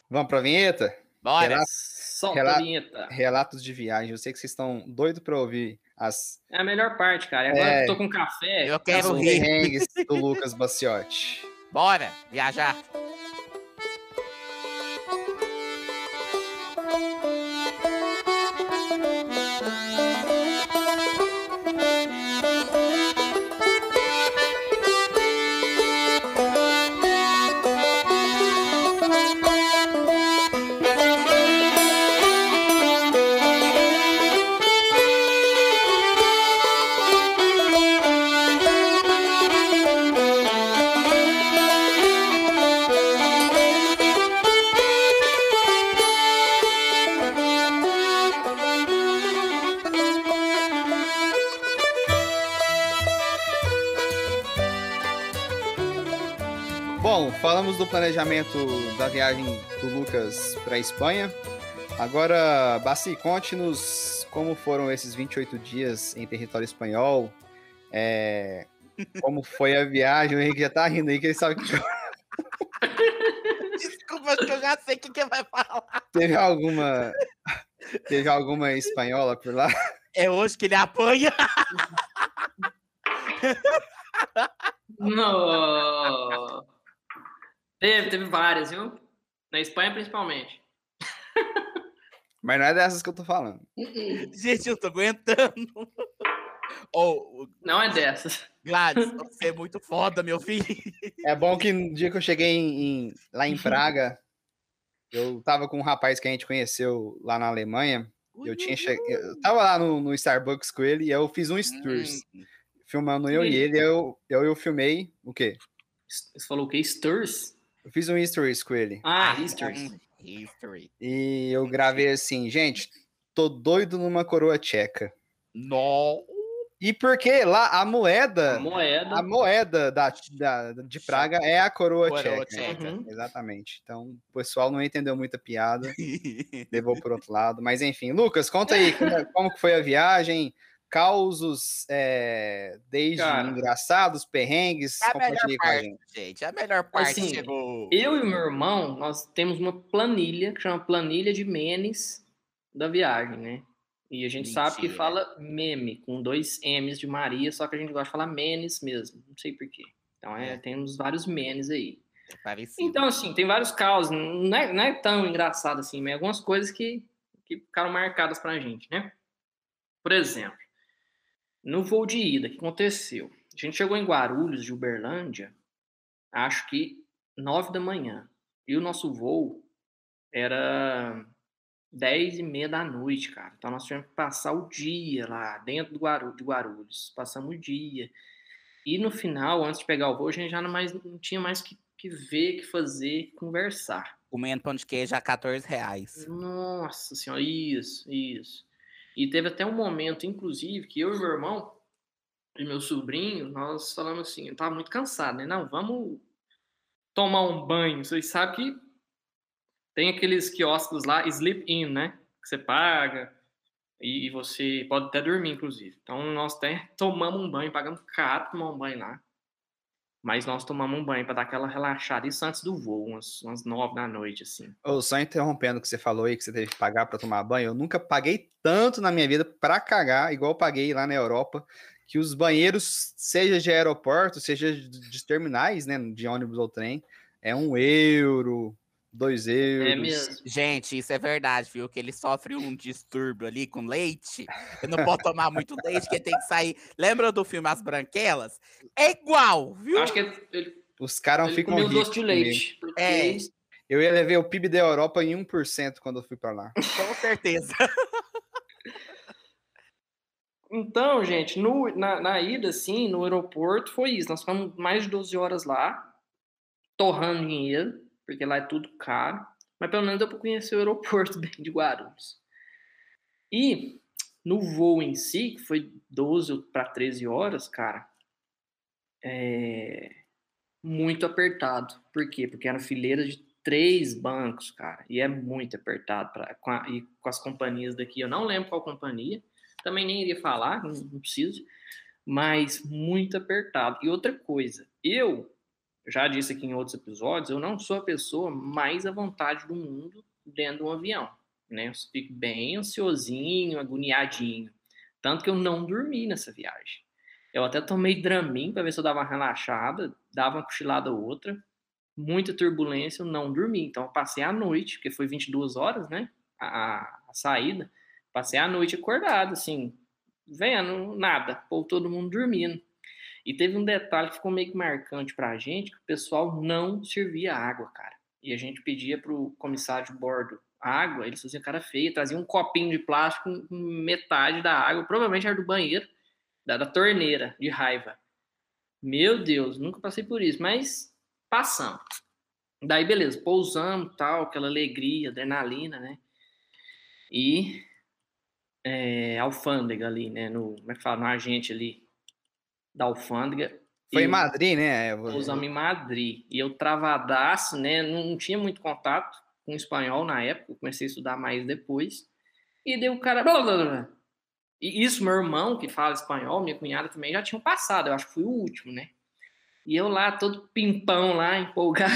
Vamos pra vinheta? Bora! Relato- Solta Rela- a vinheta. Relatos de viagem. Eu sei que vocês estão doidos pra ouvir as É a melhor parte, cara. Agora É. que eu tô com café. Eu quero rir. do Lucas Baciotti. Bora viajar! Planejamento da viagem do Lucas para Espanha. Agora, Baci, conte-nos como foram esses 28 dias em território espanhol, é, como foi a viagem, o Henrique já tá rindo aí, que ele sabe que Desculpa, que eu já sei o que, que vai falar. teve alguma, teve alguma espanhola por lá. É hoje que ele apanha. Não. Teve, teve várias, viu? Na Espanha, principalmente. Mas não é dessas que eu tô falando. Gente, eu tô aguentando. Ô, Não é dessas. Gladys, você é muito foda, meu filho. É bom que no dia que eu cheguei em- em- lá em Praga, eu tava com um rapaz que a gente conheceu lá na Alemanha. Eu tinha che... eu tava lá no, no Starbucks com ele e eu fiz um Sturs, Hum, filmando eu e ele. Eu, eu, eu filmei o quê? Você falou o quê? Stirs? Eu fiz um Stories com ele. Ah, Stirs. History. E eu gravei assim, gente, tô doido numa coroa tcheca. No. E porque lá a moeda, A moeda. a moeda da, da- de Praga é a coroa, Coroa tcheca. tcheca. Uhum. Exatamente. Então, o pessoal não entendeu muita piada, levou por outro lado. Mas enfim, Lucas, conta aí como, como que foi a viagem, causos é, desde Cara, engraçados, perrengues, A melhor compartilhe com a parte, gente. gente. A melhor parte Assim, chegou. Eu e o meu irmão, nós temos uma planilha que chama Planilha de Menes da viagem, né? E a gente sabe que Mentira. fala meme, com dois M's de Maria, só que a gente gosta de falar menes mesmo. Não sei porquê. Então, é, É. temos vários menes aí. É Parecido. Então, assim, tem vários casos. Não é, não é tão engraçado assim, mas algumas coisas que, que ficaram marcadas pra gente, né? Por exemplo, no voo de ida, o que aconteceu? A gente chegou em Guarulhos, de Uberlândia, acho que nove da manhã. E o nosso voo era dez e meia da noite, cara. Então nós tivemos que passar o dia lá, dentro do Guaru- de Guarulhos. Passamos o dia. E no final, antes de pegar o voo, a gente já não, mais, não tinha mais que, que ver, que fazer, que conversar. Comendo pão de queijo a 14 reais. Nossa senhora, isso, isso. E teve até um momento, inclusive, que eu e meu irmão e meu sobrinho, nós falamos assim, eu tava muito cansado, né? Não, vamos tomar um banho. Vocês sabem que tem aqueles quiosques lá, Sleep In, né? Que você paga e, você pode até dormir, inclusive. Então, nós até tomamos um banho, pagamos caro tomar um banho lá. Mas nós tomamos um banho para dar aquela relaxada, isso antes do voo, umas, umas nove da noite, assim. Ô, só interrompendo o que você falou aí, que você teve que pagar para tomar banho, eu nunca paguei tanto na minha vida para cagar, igual eu paguei lá na Europa, que os banheiros, seja de aeroporto, seja de terminais, né, de ônibus ou trem, é um euro, dois euros. É mesmo. Gente, isso é verdade, viu? Que ele sofre um distúrbio ali com leite. Ele não pode tomar muito leite, que ele tem que sair. Lembra do filme As Branquelas? É igual, viu? Eu acho que ele, ele, Os caras ele ficam comeu doce de leite. Porque É. Eu ia levar o PIB da Europa em 1% quando eu fui para lá. Com certeza. Então, gente, no, na, na ida, assim, no aeroporto, foi isso. Nós ficamos mais de 12 horas lá, torrando dinheiro, porque lá é tudo caro. Mas pelo menos deu para conhecer o aeroporto bem de Guarulhos. E no voo em si, que foi 12 para 13 horas, cara, é muito apertado. Por quê? Porque eram fileiras de três bancos, cara. E é muito apertado. Pra, com a- e com as companhias daqui, eu não lembro qual companhia também nem iria falar, não, não preciso, mas muito apertado. E outra coisa, eu já disse aqui em outros episódios, eu não sou a pessoa mais à vontade do mundo dentro de um avião, né? Eu fico bem ansiosinho, agoniadinho, tanto que eu não dormi nessa viagem. Eu até tomei Dramin para ver se eu dava uma relaxada, dava uma cochilada ou outra, muita turbulência, eu não dormi. Então eu passei a noite, porque foi 22 horas, né? A, a saída. Passei a noite acordado, assim, vendo nada, pô, todo mundo dormindo. E teve um detalhe que ficou meio que marcante pra gente, que o pessoal não servia água, cara. E a gente pedia pro comissário de bordo água, eles faziam cara feia, traziam um copinho de plástico com metade da água, provavelmente era do banheiro, da, da torneira, de raiva. Meu Deus, nunca passei por isso, mas passamos. Daí, beleza, pousamos, tal, aquela alegria, adrenalina, né? E é, alfândega ali, né? No, como é que fala? No agente ali da alfândega. Foi em Madrid, né? Pousamos em Madrid. E eu travadaço, né? Não, não tinha muito contato com espanhol na época, eu comecei a estudar mais depois. E deu o cara. E isso, meu irmão, que fala espanhol, minha cunhada também já tinham passado, eu acho que fui o último, né? E eu lá, todo pimpão lá, empolgado.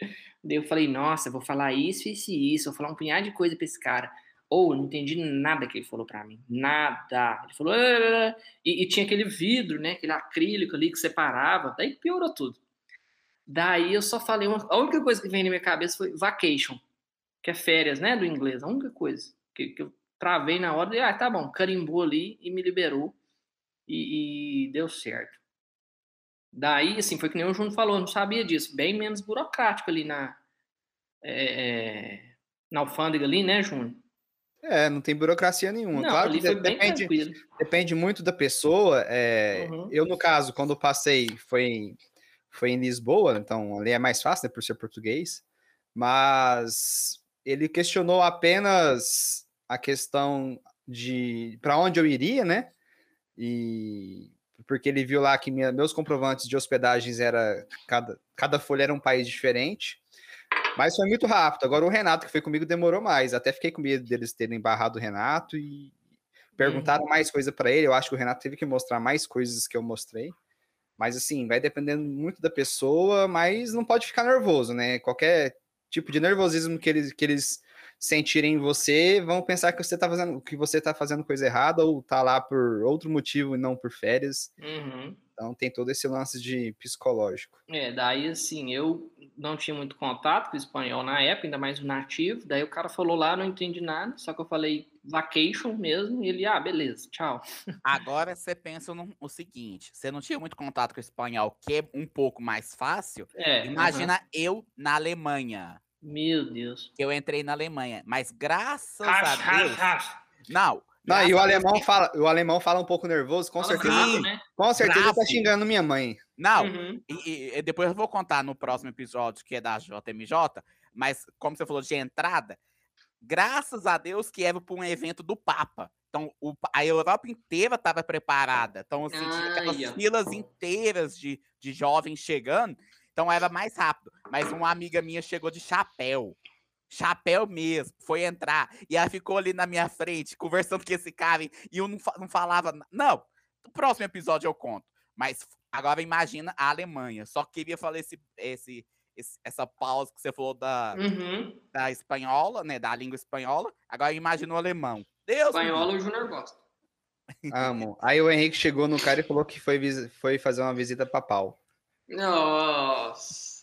Daí eu falei, nossa, vou falar isso, isso e isso, vou falar um punhado de coisa pra esse cara. Ou oh, não entendi nada que ele falou para mim. Nada. Ele falou. Ah", e, e, tinha aquele vidro, né? Aquele acrílico ali que separava. Daí piorou tudo. Daí eu só falei. Uma, a única coisa que veio na minha cabeça foi vacation, que é férias, né? Do inglês. A única coisa que, que eu travei na hora. E, ah, tá bom. Carimbou ali e me liberou. E, e deu certo. Daí, assim, foi que nem o Júnior falou, não sabia disso. Bem menos burocrático ali na, é, na alfândega ali, né, Júnior? É, não tem burocracia nenhuma. Não, claro que depende, depende muito da pessoa. É, uhum. Eu, no caso, quando passei, foi, foi em Lisboa, então ali é mais fácil, né, por ser português. Mas ele questionou apenas a questão de para onde eu iria, né? E porque ele viu lá que minha, meus comprovantes de hospedagens era cada, cada folha era um país diferente. Mas foi muito rápido. Agora o Renato, que foi comigo, demorou mais. Até fiquei com medo deles terem barrado o Renato e perguntaram uhum. mais coisa para ele. Eu acho que o Renato teve que mostrar mais coisas que eu mostrei. Mas assim, vai dependendo muito da pessoa, mas não pode ficar nervoso, né? Qualquer tipo de nervosismo que eles, que eles sentirem em você, vão pensar que você tá fazendo que você tá fazendo coisa errada ou tá lá por outro motivo e não por férias. Uhum. Então tem todo esse lance de psicológico. É, daí assim, eu não tinha muito contato com o espanhol na época, ainda mais o nativo. Daí o cara falou lá, não entendi nada, só que eu falei vacation mesmo, e ele, ah, beleza, tchau. Agora você pensa no o seguinte: você não tinha muito contato com o espanhol, que é um pouco mais fácil. É, Imagina eu na Alemanha. Meu Deus. Eu entrei na Alemanha, mas graças a Deus. Não, não, e o alemão fala, o alemão fala um pouco nervoso, com fala certeza. Bravo, né? Com certeza Bravo. tá xingando minha mãe. Não, uhum. e, e, depois eu vou contar no próximo episódio, que é da JMJ, mas como você falou de entrada, graças a Deus que era para um evento do Papa. Então, o, a Europa inteira estava preparada. Então, assim, tinha aquelas filas inteiras de, de jovens chegando. Então, era mais rápido. Mas uma amiga minha chegou de chapéu chapéu mesmo, foi entrar. E ela ficou ali na minha frente, conversando com esse cara, e eu não, não falava. Não, no próximo episódio eu conto. Mas agora imagina a Alemanha. Só queria falar esse, esse, esse essa pausa que você falou da, uhum. da espanhola, né? Da língua espanhola. Agora imagina o alemão. Deus Espanhola o Júnior gosta. Amo. Aí o Henrique chegou no cara e falou que foi, foi fazer uma visita papal. Nossa.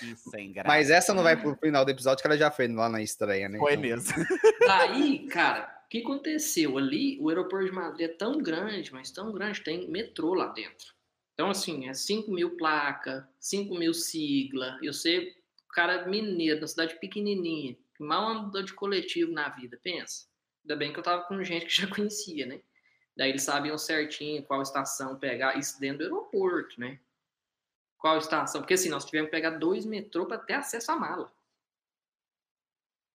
Que sem graça. Mas essa não vai pro final do episódio, que ela já foi lá na estreia, né? Foi então... mesmo. Daí, cara, o que aconteceu? Ali, o aeroporto de Madrid é tão grande, mas tão grande, tem metrô lá dentro. Então, assim, é 5 mil placa, 5 mil sigla. Eu sei, cara mineiro, na cidade pequenininha, que mal andou de coletivo na vida, pensa. Ainda bem que eu tava com gente que já conhecia, né? Daí eles sabiam certinho qual estação pegar, isso dentro do aeroporto, né? Qual estação, porque assim, nós tivemos que pegar dois metrô para ter acesso à mala.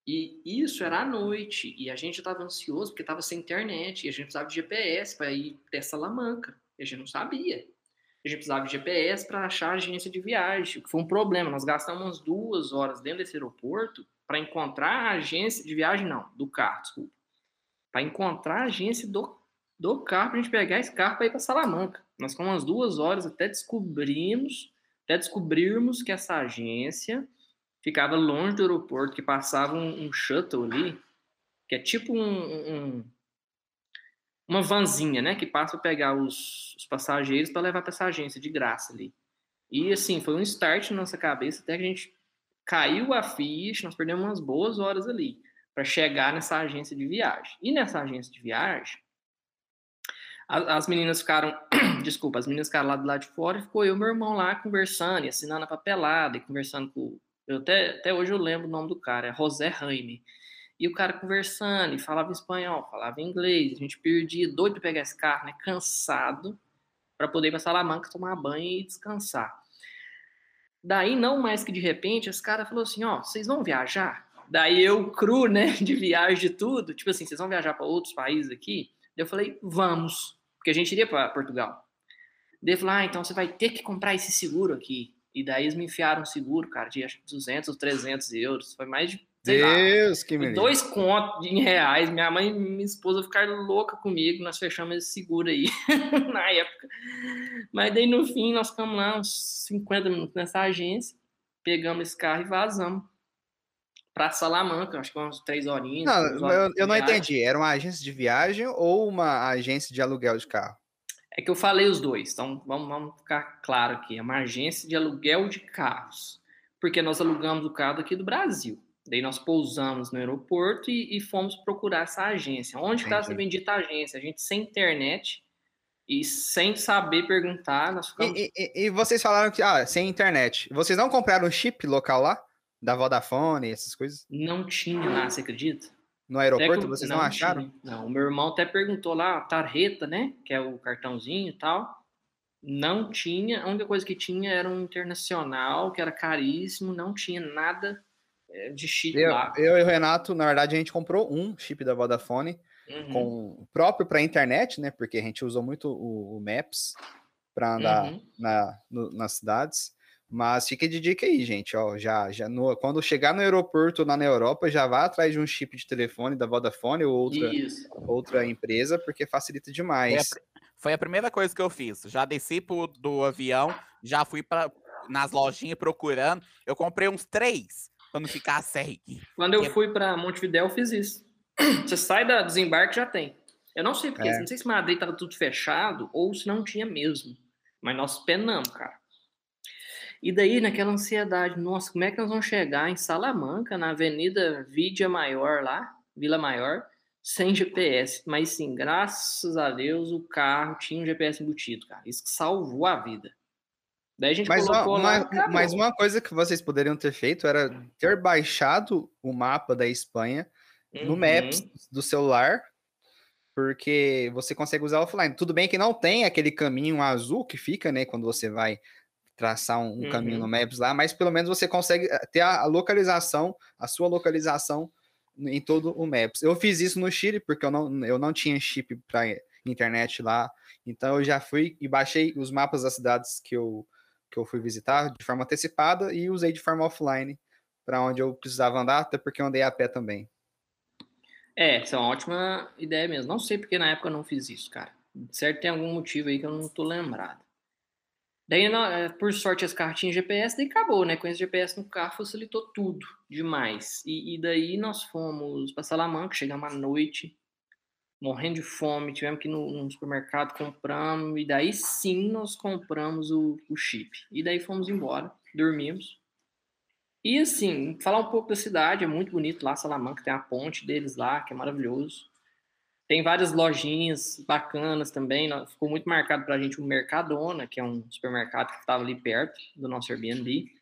E isso era à noite, e a gente estava ansioso porque estava sem internet, e a gente precisava de GPS para ir até Salamanca, e a gente não sabia. A gente precisava de GPS para achar a agência de viagem, que foi um problema. Nós gastamos umas duas horas dentro desse aeroporto para encontrar a agência de viagem, não, do carro, desculpa. Para encontrar a agência do, do carro, para a gente pegar esse carro para ir para Salamanca. Nós ficamos umas duas horas até descobrimos até descobrirmos que essa agência ficava longe do aeroporto, que passava um, um shuttle ali, que é tipo um, um, uma vanzinha, né, que passa para pegar os, os passageiros para levar para essa agência de graça ali. E assim, foi um start na nossa cabeça até que a gente caiu a ficha, nós perdemos umas boas horas ali para chegar nessa agência de viagem. E nessa agência de viagem, as meninas ficaram, desculpa, as meninas ficaram lá do lado de fora e ficou eu e meu irmão lá conversando e assinando a papelada e conversando com. Eu até, até hoje eu lembro o nome do cara, é José Raime. E o cara conversando, e falava espanhol, falava inglês, a gente perdia, doido para pegar esse carro, né? Cansado, para poder ir para Salamanca tomar banho e descansar. Daí, não mais que de repente, esse cara falou assim: Ó, vocês vão viajar? Daí eu, cru, né, de viagem de tudo, tipo assim, vocês vão viajar para outros países aqui? Eu falei: Vamos porque a gente iria para Portugal. Daí falou, ah, então você vai ter que comprar esse seguro aqui. E daí eles me enfiaram um seguro, cara, de acho 200 ou 300 euros. Foi mais de sei lá. Deus, que me Dois contos em reais. Minha mãe e minha esposa ficaram louca comigo. Nós fechamos esse seguro aí na época. Mas daí no fim nós ficamos lá uns 50 minutos nessa agência. Pegamos esse carro e vazamos. Pra Salamanca, acho que umas três horinhas. Não, duas horas eu, eu não entendi. Era uma agência de viagem ou uma agência de aluguel de carro? É que eu falei os dois, então vamos, vamos ficar claro aqui. É uma agência de aluguel de carros. Porque nós alugamos o carro daqui do Brasil. Daí nós pousamos no aeroporto e, e fomos procurar essa agência. Onde está essa bendita agência? A gente sem internet e sem saber perguntar, nós ficamos. E, e- e vocês falaram que, ah, sem internet. Vocês não compraram um chip local lá? Da Vodafone, essas coisas? Não tinha lá, você acredita? No aeroporto, eu- vocês não, acharam? tinha. Não, o meu irmão até perguntou lá, a tarjeta, né? Que é o cartãozinho e tal. Não tinha. A única coisa que tinha era um internacional, que era caríssimo. Não tinha nada eh, de chip Eu, lá. eu e o Renato, na verdade, a gente comprou um chip da Vodafone, Uhum, com próprio para internet, né? Porque a gente usou muito o, o Maps para andar uhum. na, no- nas cidades. Mas fica de dica aí, gente. Ó, já, já no- quando chegar no aeroporto lá na Europa, já vá atrás de um chip de telefone da Vodafone ou outra, Isso. outra empresa, porque facilita demais. Foi a primeira coisa que eu fiz. Já desci pro, do avião, já fui para nas lojinhas procurando. Eu comprei uns três para não ficar sem. Quando eu fui para Montevidéu, eu fiz isso. Você sai da desembarque já tem. Eu não sei porque, É. não sei se Madrid estava tudo fechado ou se não tinha mesmo. Mas nós penamos, cara. E daí, naquela ansiedade, nossa, como é que nós vamos chegar em Salamanca, na Avenida Vídia Maior lá, Vila Maior, sem GPS? Mas sim, graças a Deus, o carro tinha um GPS embutido, cara. Isso que salvou a vida. Daí a gente Mas uma, colocou lá. uma- mas uma coisa que vocês poderiam ter feito era ter baixado o mapa da Espanha no Uhum. Maps do celular, porque você consegue usar offline. Tudo bem que não tem aquele caminho azul que fica, né, quando você vai traçar um, um caminho no Uhum. Maps lá, mas pelo menos você consegue eh, ter a, a localização, a sua localização em todo o Maps. Eu fiz isso no Chile porque eu não, eu não tinha chip para internet lá, então eu já fui e baixei os mapas das cidades que eu que eu fui visitar de forma antecipada e usei de forma offline para onde eu precisava andar, até porque eu andei a pé também. É, essa é uma ótima ideia mesmo. Não sei porque na época eu não fiz isso, cara. Certo, tem algum motivo aí que eu não tô lembrado. Daí, eh, por sorte, as cartinhas GPS, daí acabou, né? Com esse GPS no carro facilitou tudo demais. E, e daí nós fomos para Salamanca, chegamos à noite, morrendo de fome, tivemos que ir no, no supermercado, compramos, e daí sim nós compramos o, o chip. E daí fomos embora, dormimos. E assim, falar um pouco da cidade, é muito bonito lá, Salamanca, tem a ponte deles lá, que é maravilhoso. Tem várias lojinhas bacanas também, ficou muito marcado pra gente o Mercadona, que é um supermercado que estava ali perto do nosso Airbnb.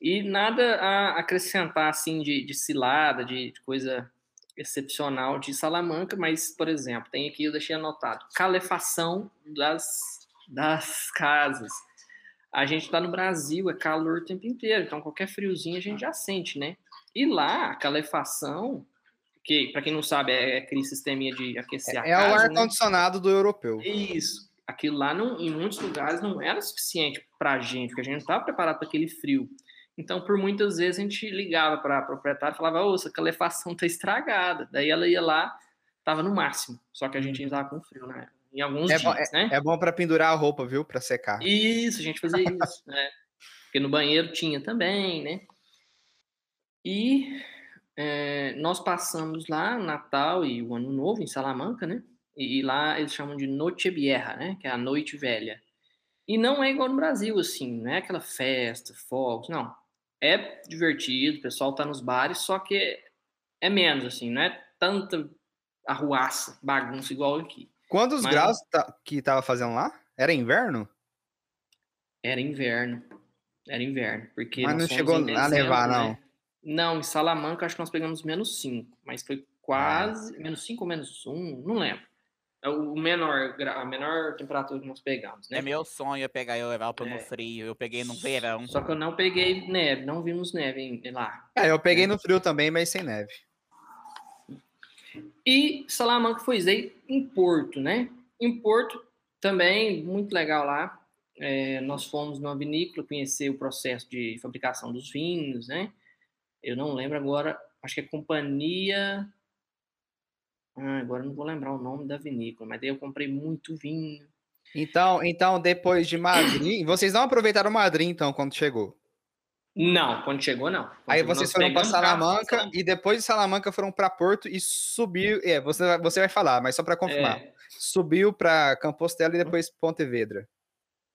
E nada a acrescentar, assim, de, de cilada, de, de coisa excepcional de Salamanca, mas, por exemplo, tem aqui, eu deixei anotado, calefação das, das casas. A gente está no Brasil, é calor o tempo inteiro, então qualquer friozinho a gente já sente, né? E lá, a calefação, que para quem não sabe é aquele sisteminha de aquecer a É o casa, né? ar-condicionado do europeu. Isso. Aquilo lá, não, em muitos lugares, não era suficiente para a gente, porque a gente não estava preparado para aquele frio. Então, por muitas vezes, a gente ligava para a proprietária e falava, ô, essa calefação tá estragada. Daí ela ia lá, tava no máximo. Só que a gente ainda tava com frio, né? Em alguns É bom, dias, né? É bom para pendurar a roupa, viu? Para secar. Isso, a gente fazia isso, né? Porque no banheiro tinha também, né? E é, nós passamos lá Natal e o Ano Novo em Salamanca, né? E, e lá eles chamam de Noche Vieja, né? Que é a noite velha. E não é igual no Brasil, assim, não é aquela festa, fogos, não. É divertido, o pessoal tá nos bares, só que é menos, assim, não é tanta arruaça, bagunça igual aqui. Quantos Mas- graus tá- que tava fazendo lá? Era inverno? Era inverno. Era inverno. Porque Mas não chegou a nevar, dezembro, não. Não, em Salamanca acho que nós pegamos menos 5, mas foi quase menos 5 ou menos 1, não lembro. É o menor, a menor temperatura que nós pegamos, né? É meu sonho eu pegar e eu levar para É. no frio. Eu peguei no verão. Só que eu não peguei neve, não vimos neve lá. É, eu peguei no frio também, mas sem neve. E Salamanca foi isso aí em Porto, né? Em Porto também, muito legal lá. É, nós fomos numa vinícola conhecer o processo de fabricação dos vinhos, né? Eu não lembro agora, acho que é Companhia. Ah, agora não vou lembrar o nome da vinícola, mas daí eu comprei muito vinho. Então, então depois de Madrid, vocês não aproveitaram Madrid então quando chegou? Não, quando chegou não. Quando Aí vocês foram para carro, Salamanca fomos- e depois de Salamanca foram para Porto e subiu. É, você, você vai falar, mas só para confirmar. É, Subiu para Compostela e depois Pontevedra.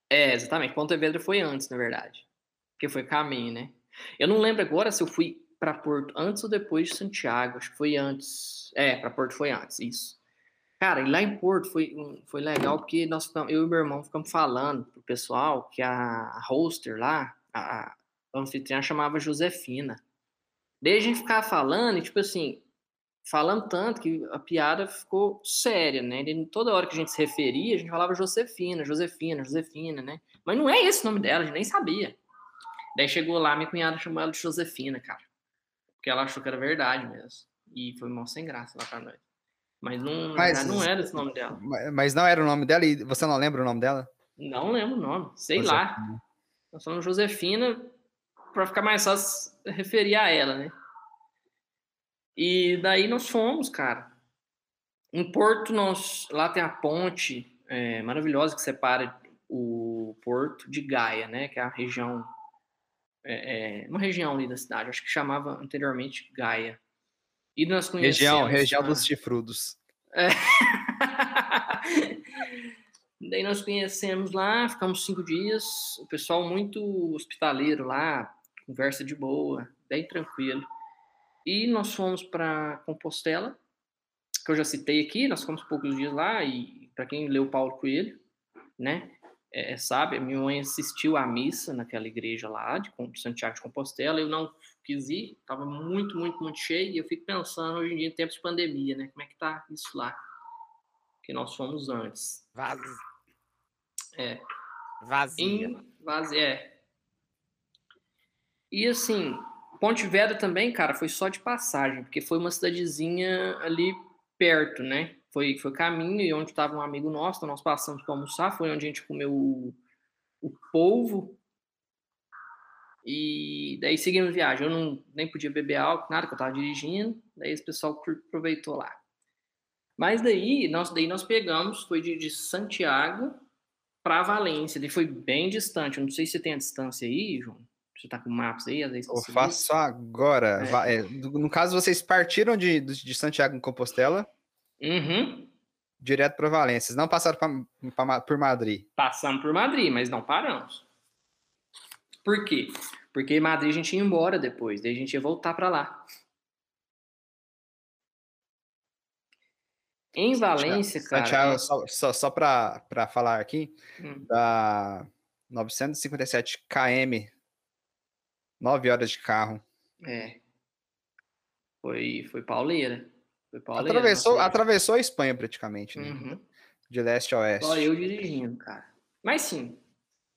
é, exatamente. Pontevedra foi antes, na verdade. Porque foi caminho, né? Eu não lembro agora se eu fui para Porto antes ou depois de Santiago. Acho que foi antes. É, para Porto foi antes, isso. Cara, e lá em Porto foi, foi legal porque nós eu e meu irmão ficamos falando pro pessoal que a hoster lá, a, a anfitriã chamava Josefina. Daí a gente ficava falando e, tipo assim, falando tanto que a piada ficou séria, né? E toda hora que a gente se referia, a gente falava Josefina, Josefina, Josefina, né? Mas não é esse o nome dela, a gente nem sabia. Daí chegou lá, minha cunhada chamou ela de Josefina, cara. Porque ela achou que era verdade mesmo. E foi mal sem graça lá pra nós. Mas não, Mas- não era esse nome dela. Ma- Mas não era o nome dela e você não lembra o nome dela? Não lembro o nome, sei Josefina. lá. Nós falamos Josefina para ficar mais fácil referir a ela, né? E daí nós fomos, cara. Em Porto, nós, lá tem a ponte é, maravilhosa que separa o Porto de Gaia, né? Que é a região, é, é, uma região ali da cidade. Acho que chamava anteriormente Gaia. E nós conhecemos Região, região a- dos chifrudos. Daí nós conhecemos lá, ficamos cinco dias, o pessoal muito hospitaleiro lá, conversa de boa, bem tranquilo. E nós fomos para Compostela, que eu já citei aqui, nós ficamos poucos dias lá, e para quem leu Paulo Coelho, né, é, sabe, minha mãe assistiu à missa naquela igreja lá, de Santiago de Compostela, eu não quis ir, estava muito, muito, muito cheio, e eu fico pensando hoje em dia em tempos de pandemia, né, como é que tá isso lá, que nós fomos antes. Vaz... É. Vazia. Em. É. E assim, Ponte Vedra também, cara, foi só de passagem, porque foi uma cidadezinha ali perto, né? Foi, foi caminho e onde estava um amigo nosso, então nós passamos para almoçar, foi onde a gente comeu o, o polvo. E daí seguimos viagem. Eu não nem podia beber álcool, nada, que eu tava dirigindo. Daí esse pessoal aproveitou lá. Mas daí nós, daí nós pegamos, foi de, de Santiago para Valência. Daí foi bem distante. Eu não sei se você tem a distância aí, João. Você tá com mapas aí, às vezes. Eu faço agora. É. É, no caso, vocês partiram de, de Santiago em Compostela. Uhum. direto para Valência. Vocês não passaram pra- pra por Madrid. Passamos por Madrid, mas não paramos. Por quê? Porque Madrid a gente ia embora depois, daí a gente ia voltar para lá. Em Valência, cara. Santiago, é- só, só, para falar aqui, Hum. dá 957 km, 9 horas de carro. É. Foi, foi pauleira. Pauleira. Atravessou, atravessou a Espanha praticamente, né? Uhum. de leste a oeste. Só eu dirigindo, cara. Mas sim,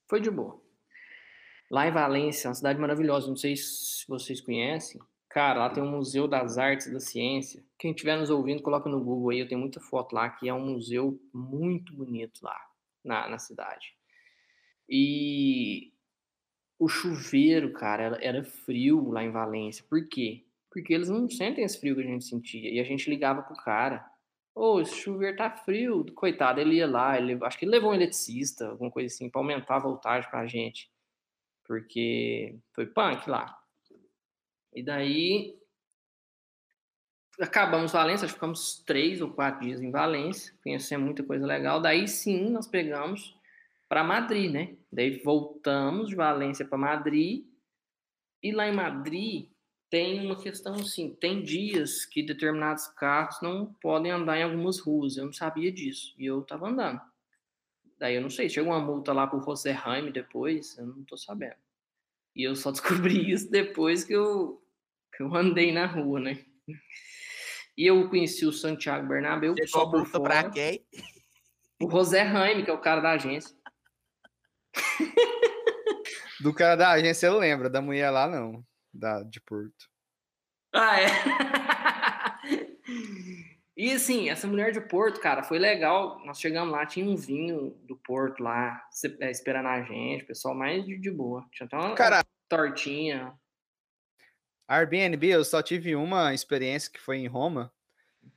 foi de boa. Lá em Valência, uma cidade maravilhosa. Não sei se vocês conhecem. Cara, lá tem um Museu das Artes e da Ciência. Quem estiver nos ouvindo, coloca no Google aí. Eu tenho muita foto lá, que é um museu muito bonito lá na, na cidade. E o chuveiro, cara, era, era frio lá em Valência. Por quê? Porque eles não sentem esse frio que a gente sentia. E a gente ligava pro cara. Ô, esse chuveiro tá frio. Coitado, ele ia lá, ele, acho que ele levou um eletricista, alguma coisa assim, pra aumentar a voltagem pra gente. Porque foi punk lá. E daí. Acabamos Valência, ficamos três ou quatro dias em Valência, conhecemos muita coisa legal. Daí sim, nós pegamos para Madrid, né? Daí voltamos de Valência para Madrid. E lá em Madrid tem uma questão assim, tem dias que determinados carros não podem andar em algumas ruas. Eu não sabia disso e eu tava andando. Daí eu não sei, chegou uma multa lá pro Rosenheim depois, eu não tô sabendo. E eu só descobri isso depois que eu, que eu andei na rua, né? E eu conheci o Santiago Bernabéu só Chegou por multa pra fora. quem? O Rosenheim, que é o cara da agência. Do cara da agência eu lembro, da mulher lá não, da, de Porto. Ah, é? e assim, essa mulher de Porto, cara, foi legal. Nós chegamos lá, tinha um vinho do Porto lá, é, esperando a gente, pessoal mais de, de boa. Tinha até uma Cara, tortinha. Airbnb, eu só tive uma experiência que foi em Roma.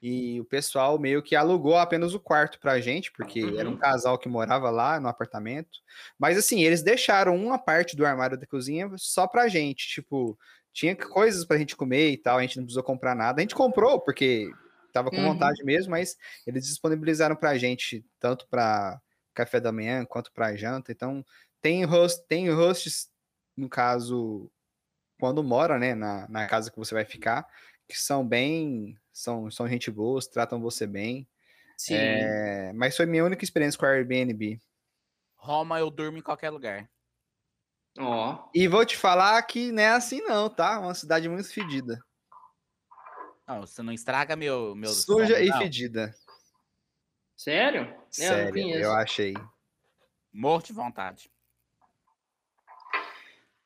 E o pessoal meio que alugou apenas o quarto pra gente, porque uhum. era um uhum. casal que morava lá no apartamento. Mas assim, eles deixaram uma parte do armário da cozinha só pra gente. Tipo, tinha coisas pra gente comer e tal, a gente não precisou comprar nada. A gente comprou, porque tava com uhum. vontade mesmo, mas eles disponibilizaram pra gente, tanto para café da manhã quanto para janta. Então, tem host, tem hosts, no caso, quando mora, né, na, na casa que você vai ficar, que são bem, são, são gente boa, tratam você bem. Sim. É, mas foi minha única experiência com a Airbnb. Roma eu durmo em qualquer lugar. Ó. Oh. E vou te falar que não é assim não, tá? Uma cidade muito fedida. Não, você não estraga meu... meu Suja e fedida. Sério? Sério, eu, eu achei. Morto de vontade.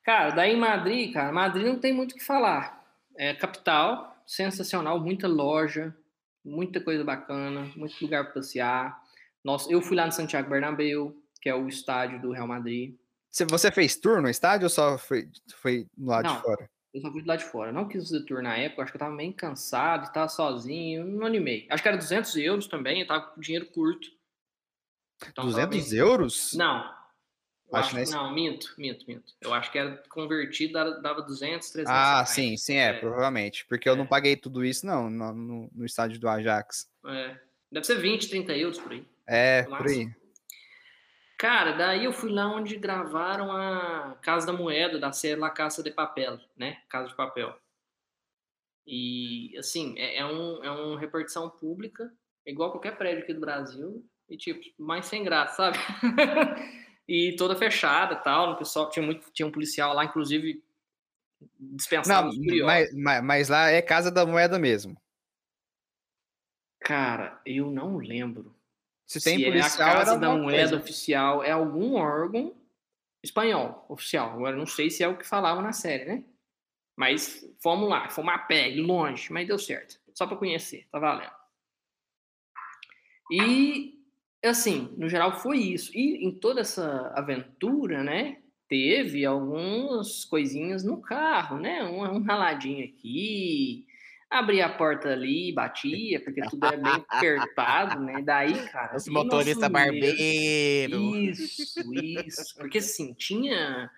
Cara, daí em Madrid, cara, Madrid não tem muito o que falar. É capital, sensacional, muita loja, muita coisa bacana, muito lugar para passear. Nossa, eu fui lá no Santiago Bernabéu, que é o estádio do Real Madrid. Você fez tour no estádio ou só foi, foi lado não, de fora? Eu só fui do lado de fora. Não quis fazer tour na época, acho que eu tava meio cansado, estava sozinho, não animei. Acho que era 200 euros também, eu tava com dinheiro curto. Então, 200 bem... euros? Não, Acho, acho Não, minto, minto, minto. Eu acho que era convertido, dava 200, 300 Ah, reais. sim, sim, é, é, provavelmente. Porque é. eu não paguei tudo isso, não, no, no, estádio do Ajax. É. Deve ser 20, 30 euros por aí. É, por aí. Cara, daí eu fui lá onde gravaram a Casa da Moeda, da série La Casa de Papel, né? Casa de Papel. E, assim, é, é, um, é uma repartição pública, igual qualquer prédio aqui do Brasil, e, tipo, mais sem graça, sabe? e toda fechada tal. O pessoal tinha muito, tinha um policial lá, inclusive dispensado. Não, mas, mas, mas, lá é Casa da Moeda mesmo. Cara, eu não lembro. Se tem policial, é a Casa da Moeda coisa. oficial, é algum órgão espanhol oficial. Agora não sei se é o que falava na série, né? Mas fomos lá, fomos a pé, longe, mas deu certo. Só para conhecer, tá valendo. E assim, no geral foi isso. E em toda essa aventura, né, teve algumas coisinhas no carro, né, um, um raladinho aqui, abria a porta ali, batia, porque tudo é bem apertado, né, daí, cara... Os motorista barbeiro. Isso, isso, porque assim, tinha...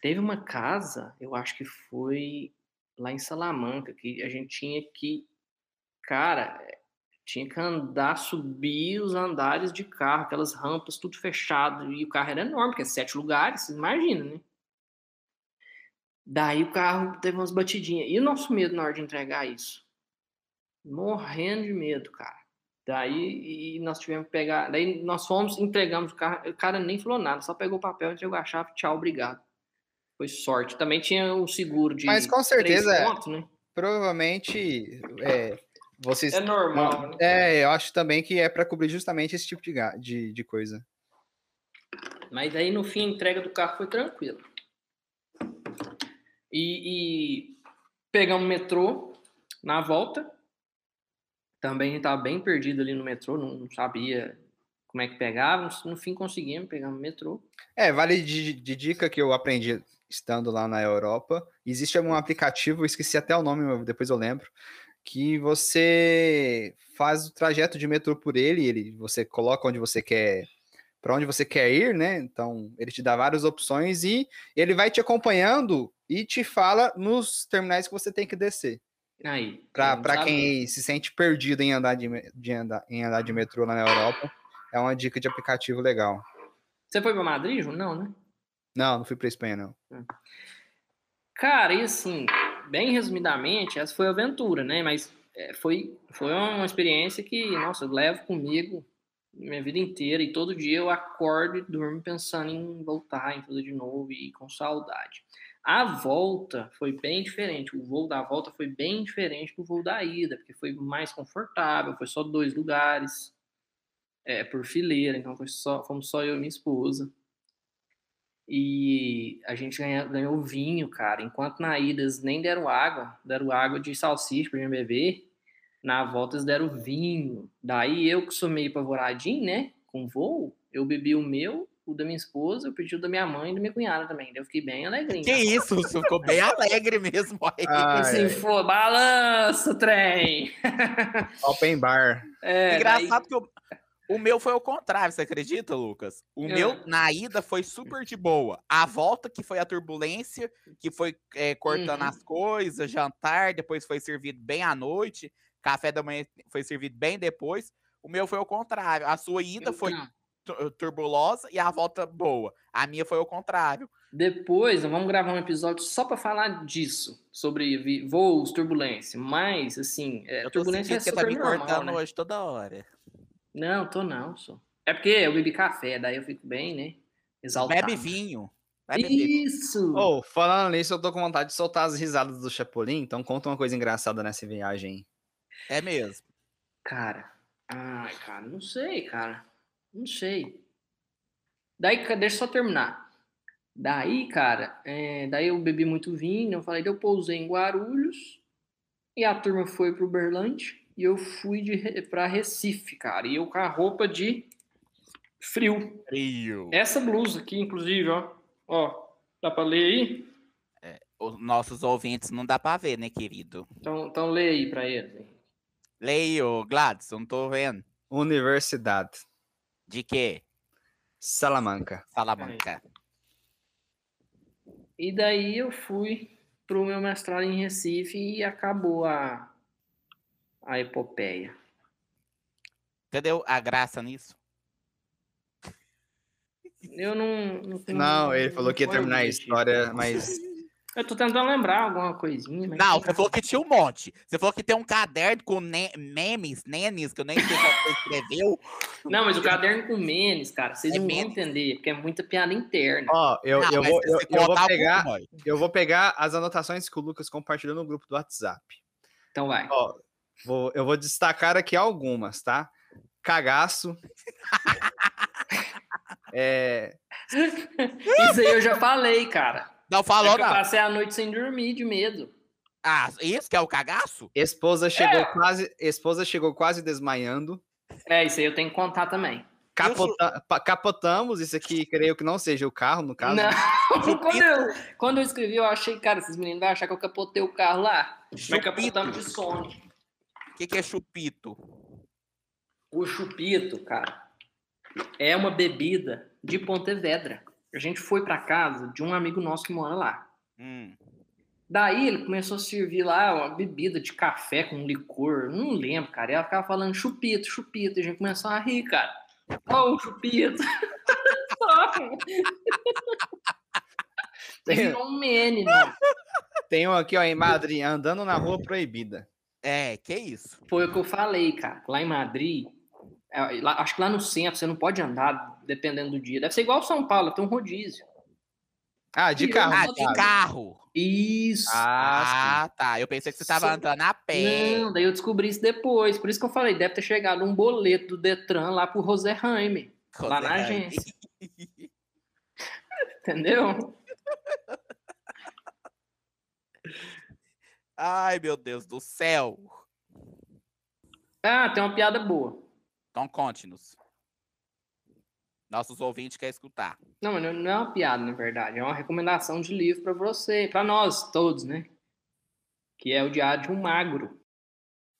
Teve uma casa, eu acho que foi lá em Salamanca, que a gente tinha que... Cara, tinha que andar, subir os andares de carro, aquelas rampas, tudo fechado. E o carro era enorme, porque é sete lugares, imagina, né? Daí o carro teve umas batidinhas. E o nosso medo na hora de entregar isso? Morrendo de medo, cara. Daí nós tivemos que pegar. Daí nós fomos, entregamos o carro. O cara nem falou nada, só pegou o papel, entregou a chave, tchau, obrigado. Foi sorte. Também tinha o seguro de. Mas com certeza. Pontos, né? Provavelmente. É vocês, é normal. Né? É, eu acho também que é para cobrir justamente esse tipo de, de, de coisa. Mas daí no fim a entrega do carro foi tranquila. E, e pegamos o metrô na volta. Também estava bem perdido ali no metrô, não sabia como é que pegava. No fim conseguimos, pegamos o metrô. É, vale de, de dica que eu aprendi estando lá na Europa. Existe algum aplicativo, esqueci até o nome, depois eu lembro, que você faz o trajeto de metrô por ele, ele você coloca onde você quer, para onde você quer ir, né? Então, ele te dá várias opções e ele vai te acompanhando e te fala nos terminais que você tem que descer. Aí. Para quem se sente perdido em andar de, de andar, em andar de metrô lá na Europa, é uma dica de aplicativo legal. Você foi para Madrid, Não, né? Não, não fui para Espanha, não. Hum. Cara, e assim, bem resumidamente, essa foi a aventura, né? Mas é, foi, foi uma experiência que, nossa, eu levo comigo minha vida inteira e todo dia eu acordo e durmo pensando em voltar, em tudo de novo e com saudade. A volta foi bem diferente. O voo da volta foi bem diferente do voo da ida, porque foi mais confortável, foi só dois lugares é, por fileira, então foi só, fomos só eu e minha esposa. E a gente ganha, ganhou vinho, cara. Enquanto na ida eles nem deram água, deram água de salsicha pra gente beber. Na volta eles deram vinho. Daí eu que sou meio apavoradinho, né? Com voo, eu bebi o meu o da minha esposa, eu pedi o da minha mãe e da minha cunhada também. Eu fiquei bem alegrinho. Que isso, você ficou bem alegre mesmo. aí. Ah, Assim, é. for, balança, trem. Open bar. É, Engraçado que o, o meu foi o contrário, você acredita, Lucas? O É. meu, na ida, foi super de boa. A volta, que foi a turbulência, que foi é, cortando Uhum. as coisas, jantar, depois foi servido bem à noite, café da manhã foi servido bem depois. O meu foi o contrário. A sua ida daí- foi Não. tu- turbulosa e a volta boa. A minha foi o contrário. Depois, vamos gravar um episódio só pra falar disso, sobre voos, turbulência. Mas, assim, é, Eu turbulência é sentindo que tá super me normal, cortando né? hoje toda hora. Não, tô não, só. É porque eu bebi café, daí eu fico bem, né? Exaltado. Bebe vinho. Vinho. Isso! Ô, falando nisso, eu tô com vontade de soltar as risadas do Chapolin, então conta uma coisa engraçada nessa viagem. É mesmo. Cara, ai, cara, não sei, cara. Não sei. Daí, deixa eu só terminar. Daí, cara, é, daí eu bebi muito vinho, eu falei, daí eu pousei em Guarulhos e a turma foi pro Berlante e eu fui de, pra Recife, cara. E eu com a roupa de frio. Frio. Essa blusa aqui, inclusive, ó. Ó, dá pra ler aí? Os nossos ouvintes não dá pra ver, né, querido? Então, então lê aí pra eles. hein. Leio, Gladys, não tô vendo. Universidade. De quê? Salamanca. Salamanca. E daí eu fui pro meu mestrado em Recife e acabou a, a epopeia. Entendeu a graça nisso? Eu não. Não, Não, ele falou que ia terminar a história, mas. Eu tô tentando lembrar alguma coisinha. Mas Não, você falou que tinha um monte. Você falou que tem um caderno com ne memes, nenes, que eu nem sei como você escreveu. Não, mas o caderno com memes, cara, vocês É não vão entender, porque é muita piada interna. Ó, eu, Não, eu, vou, se eu, eu vou pegar, eu vou pegar as anotações que o Lucas compartilhou no grupo do WhatsApp. Então vai. Ó, vou, eu vou destacar aqui algumas, tá? Cagaço. é, Isso aí eu já falei, cara. Não É falou, eu não. passei a noite sem dormir de medo. Ah, isso que é o cagaço? esposa chegou É. quase, esposa chegou quase desmaiando. É, isso aí eu tenho que contar também. Capota- capotamos, isso aqui creio que não seja o carro, no caso. Não, quando eu, quando eu escrevi, eu achei, cara, esses meninos vão achar que eu capotei o carro lá. Mas capotamos de sono. O que, que é chupito? O chupito, cara, é uma bebida de Pontevedra. A gente foi pra casa de um amigo nosso que mora lá. Hum. Daí ele começou a servir lá uma bebida de café com licor, não lembro, cara. E ela ficava falando chupito, chupito. E a gente começou a rir, cara. Oh, chupito. Virou um meme, né? Tem um aqui, ó, em Madrid, andando na rua proibida. É, que isso? Foi o que eu falei, cara. Lá em Madrid, é, lá- acho que lá no centro você não pode andar dependendo do dia. Deve ser igual São Paulo, tem um rodízio. Ah, de Ih, carro. Ah, de caso. carro. Isso. Ah, Ah, tá. Eu pensei que você tava Só- andando a pé. Não, daí eu descobri isso depois. Por isso que eu falei, deve ter chegado um boleto do Detran lá pro Roserheim. lá na agência. Entendeu? Ai, meu Deus do céu. Ah, tem uma piada boa. Então conte-nos. Nossos ouvintes querem escutar. Não, mas não não é uma piada, na verdade. É uma recomendação de livro pra você, pra nós todos, né? Que é o Diário de um Magro.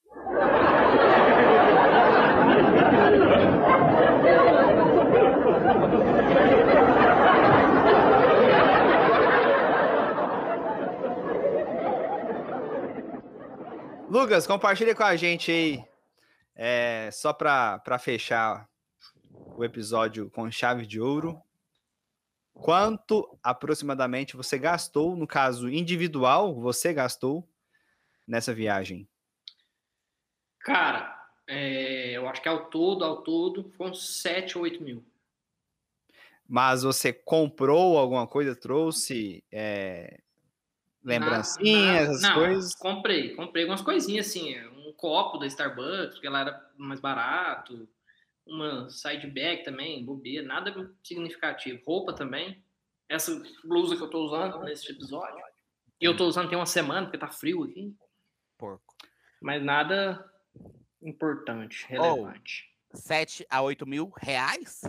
Lucas, compartilha com a gente aí, é, só para fechar o episódio com chave de ouro. Quanto aproximadamente você gastou, no caso individual, você gastou nessa viagem? Cara, é, eu acho que ao todo, ao todo, foram 7 ou 8 mil. Mas você comprou alguma coisa, trouxe é, lembrancinhas, essas coisas? Comprei, comprei algumas coisinhas assim, um copo da Starbucks, porque lá era mais barato, uma side bag também, bobeira, nada significativo. Roupa também. Essa blusa que eu tô usando nesse episódio. E eu tô usando tem uma semana, porque tá frio aqui. Porco. Mas nada importante, relevante. 7 a 8 mil reais?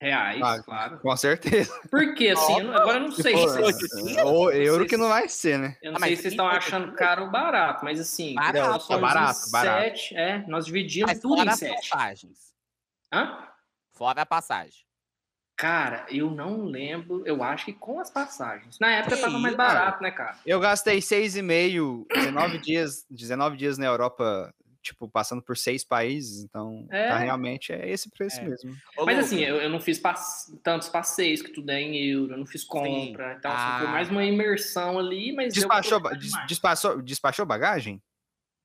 Reais, Ah, claro. Com certeza. Porque assim, eu não- agora eu não sei se vocês, o euro que não vai ser, né? eu não Ah, sei se vocês estão achando caro ou barato, mas assim, Barato, nós somos barato, em barato. sete, é, nós dividimos Mas tudo fora em as sete. passagens. Hã? Fora a passagem. Cara, eu não lembro, eu acho que com as passagens. Na época Que tava mais barato, né, cara? Eu gastei seis e meio, 19 dias, 19 dias na Europa, tipo, passando por seis países, então É. tá, realmente é esse preço É. mesmo. Ô, Mas Lucas, assim, eu, eu não fiz pass- tantos passeios que tudo é em euro, eu não fiz compra. Então, assim, foi Ah. mais uma imersão ali, mas. Despachou, des- despachou, despachou bagagem?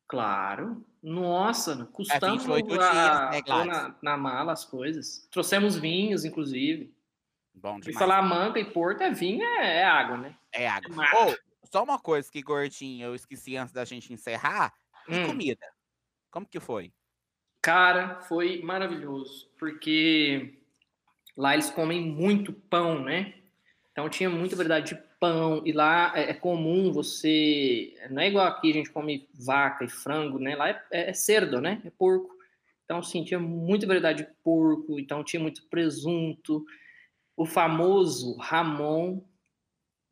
Claro. Nossa, custamos 28 dias, a, né, na, na mala as coisas. Trouxemos vinhos, inclusive. Bom E demais. Salamanca e Porto é vinho, é, é água, né? É água. Ô, só uma coisa que, gordinho, eu esqueci antes da gente encerrar. E Hum. comida? Como que foi? Cara, foi maravilhoso, porque lá eles comem muito pão, né? Então tinha muita variedade de pão, e lá é, é comum você. Não é igual aqui a gente come vaca e frango, né? Lá é, é, é cerdo, né? É porco. Então, sim, tinha muita variedade de porco, então tinha muito presunto. O famoso Ramon,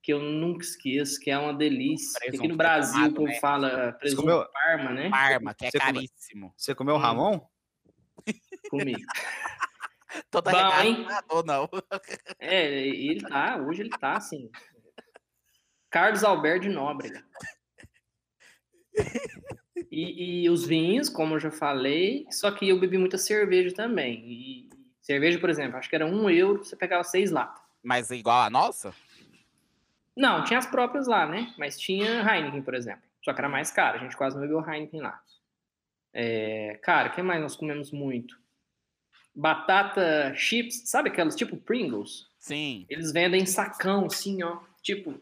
que eu nunca esqueço, que é uma delícia. que Aqui Presunto no Brasil, o povo né? fala presunto comeu- Parma, né? Parma, que é Você caríssimo. Você comeu o Hum. Ramon? Comigo. Toda Bom, hein? ou não? É, ele tá, hoje ele tá assim. Carlos Alberto de Nóbrega. E, e os vinhos, como eu já falei, só que eu bebi muita cerveja também. E cerveja, por exemplo, acho que era um euro, você pegava seis latas. Mas igual a nossa? Não, tinha as próprias lá, né? Mas tinha Heineken, por exemplo. Só que era mais caro, a gente quase não bebeu Heineken lá. É, cara, o que mais nós comemos muito? Batata chips, sabe aquelas tipo Pringles? Sim. Eles vendem sacão, assim, ó. Tipo,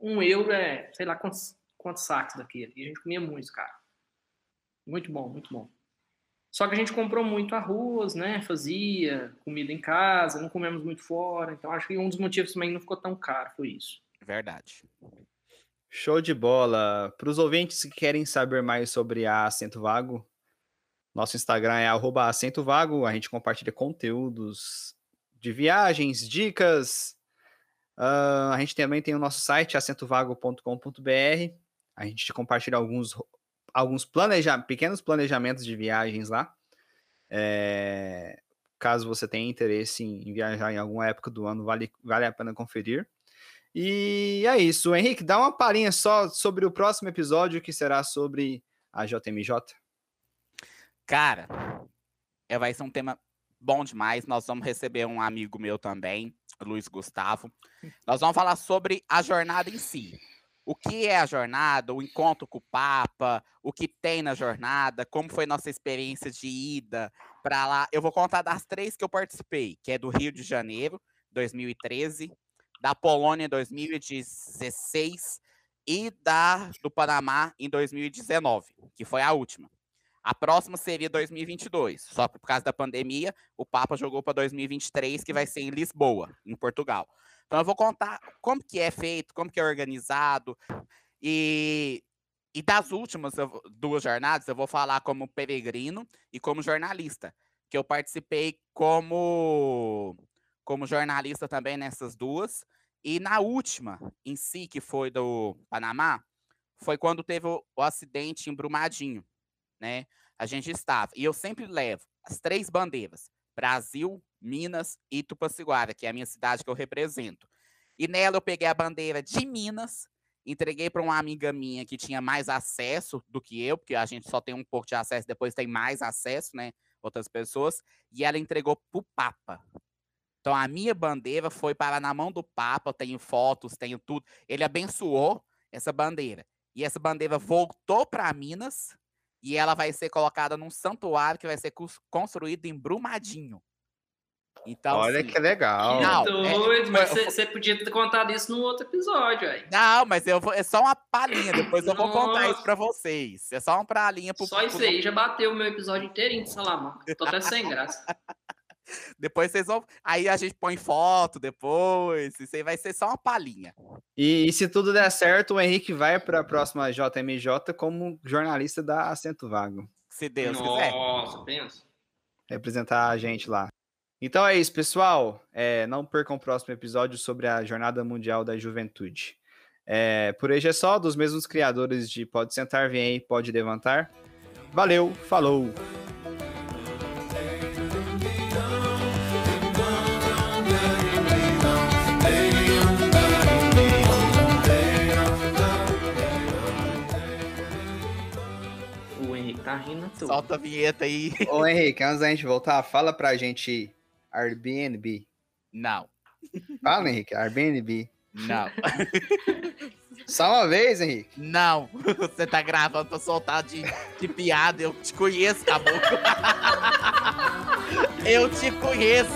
um euro é, sei lá quantos, quantos sacos daquele. E a gente comia muito, cara. Muito bom, muito bom. Só que a gente comprou muito arroz, né? Fazia comida em casa, não comemos muito fora. Então acho que um dos motivos também não ficou tão caro foi isso. Verdade. Show de bola. Para os ouvintes que querem saber mais sobre a Acento Vago, nosso Instagram é Acento Vago. A gente compartilha conteúdos de viagens, dicas. Ah, a gente também tem o nosso site, acentovago.com.br. A gente compartilha alguns, alguns planeja pequenos planejamentos de viagens lá. É, caso você tenha interesse em, em viajar em alguma época do ano, vale, vale a pena conferir. E é isso. Henrique, dá uma palhinha só sobre o próximo episódio, que será sobre a JMJ. Cara, é, vai ser um tema bom demais. Nós vamos receber um amigo meu também, Luiz Gustavo. Nós vamos falar sobre a jornada em si. O que é a jornada, o encontro com o Papa, o que tem na jornada, como foi nossa experiência de ida para lá. Eu vou contar das três que eu participei, que é do Rio de Janeiro, 2013, da Polônia, 2016 e da do Panamá em 2019, que foi a última. A próxima seria 2022, só que por causa da pandemia, o Papa jogou para 2023, que vai ser em Lisboa, em Portugal. Então eu vou contar como que é feito, como que é organizado e e das últimas duas jornadas eu vou falar como peregrino e como jornalista, que eu participei como como jornalista também nessas duas. E na última, em si, que foi do Panamá, foi quando teve o, o acidente em Brumadinho, né? A gente estava. E eu sempre levo as três bandeiras: Brasil, Minas e Tupaciguara, que é a minha cidade que eu represento. E nela eu peguei a bandeira de Minas, entreguei para uma amiga minha que tinha mais acesso do que eu, porque a gente só tem um pouco de acesso, depois tem mais acesso, né? Outras pessoas. E ela entregou para o Papa. Então a minha bandeira foi para na mão do Papa, eu tenho fotos, tenho tudo. Ele abençoou essa bandeira. E essa bandeira voltou para Minas e ela vai ser colocada num santuário que vai ser construído em Brumadinho. Então, Olha assim, que legal. Não, que é- doido, mas você podia ter contado isso no outro episódio aí. Não, mas eu vou, é só uma palhinha, depois eu vou contar isso para vocês. É só uma palhinha pro Só isso pro- aí já bateu o meu episódio inteirinho de Salamanca. Tô até sem graça. Depois vocês vão. Aí a gente põe foto depois. Isso aí vai ser só uma palhinha. E, e se tudo der certo, o Henrique vai para a próxima JMJ como jornalista da Acento Vago, Se Deus quiser. Nossa, pensa. representar a gente lá. Então é isso, pessoal. É, não percam o próximo episódio sobre a Jornada Mundial da Juventude. É, por hoje é só, dos mesmos criadores de Pode Sentar, Vem aí, Pode Levantar. Valeu, falou! Tá rindo tudo. Solta a vinheta aí. Ô Henrique, antes da gente voltar, fala pra gente Airbnb. Não, Fala, Henrique, Airbnb. não, Só uma vez, Henrique. não. Você tá gravando pra soltar de, de piada. Eu te conheço, caboclo. Eu te conheço.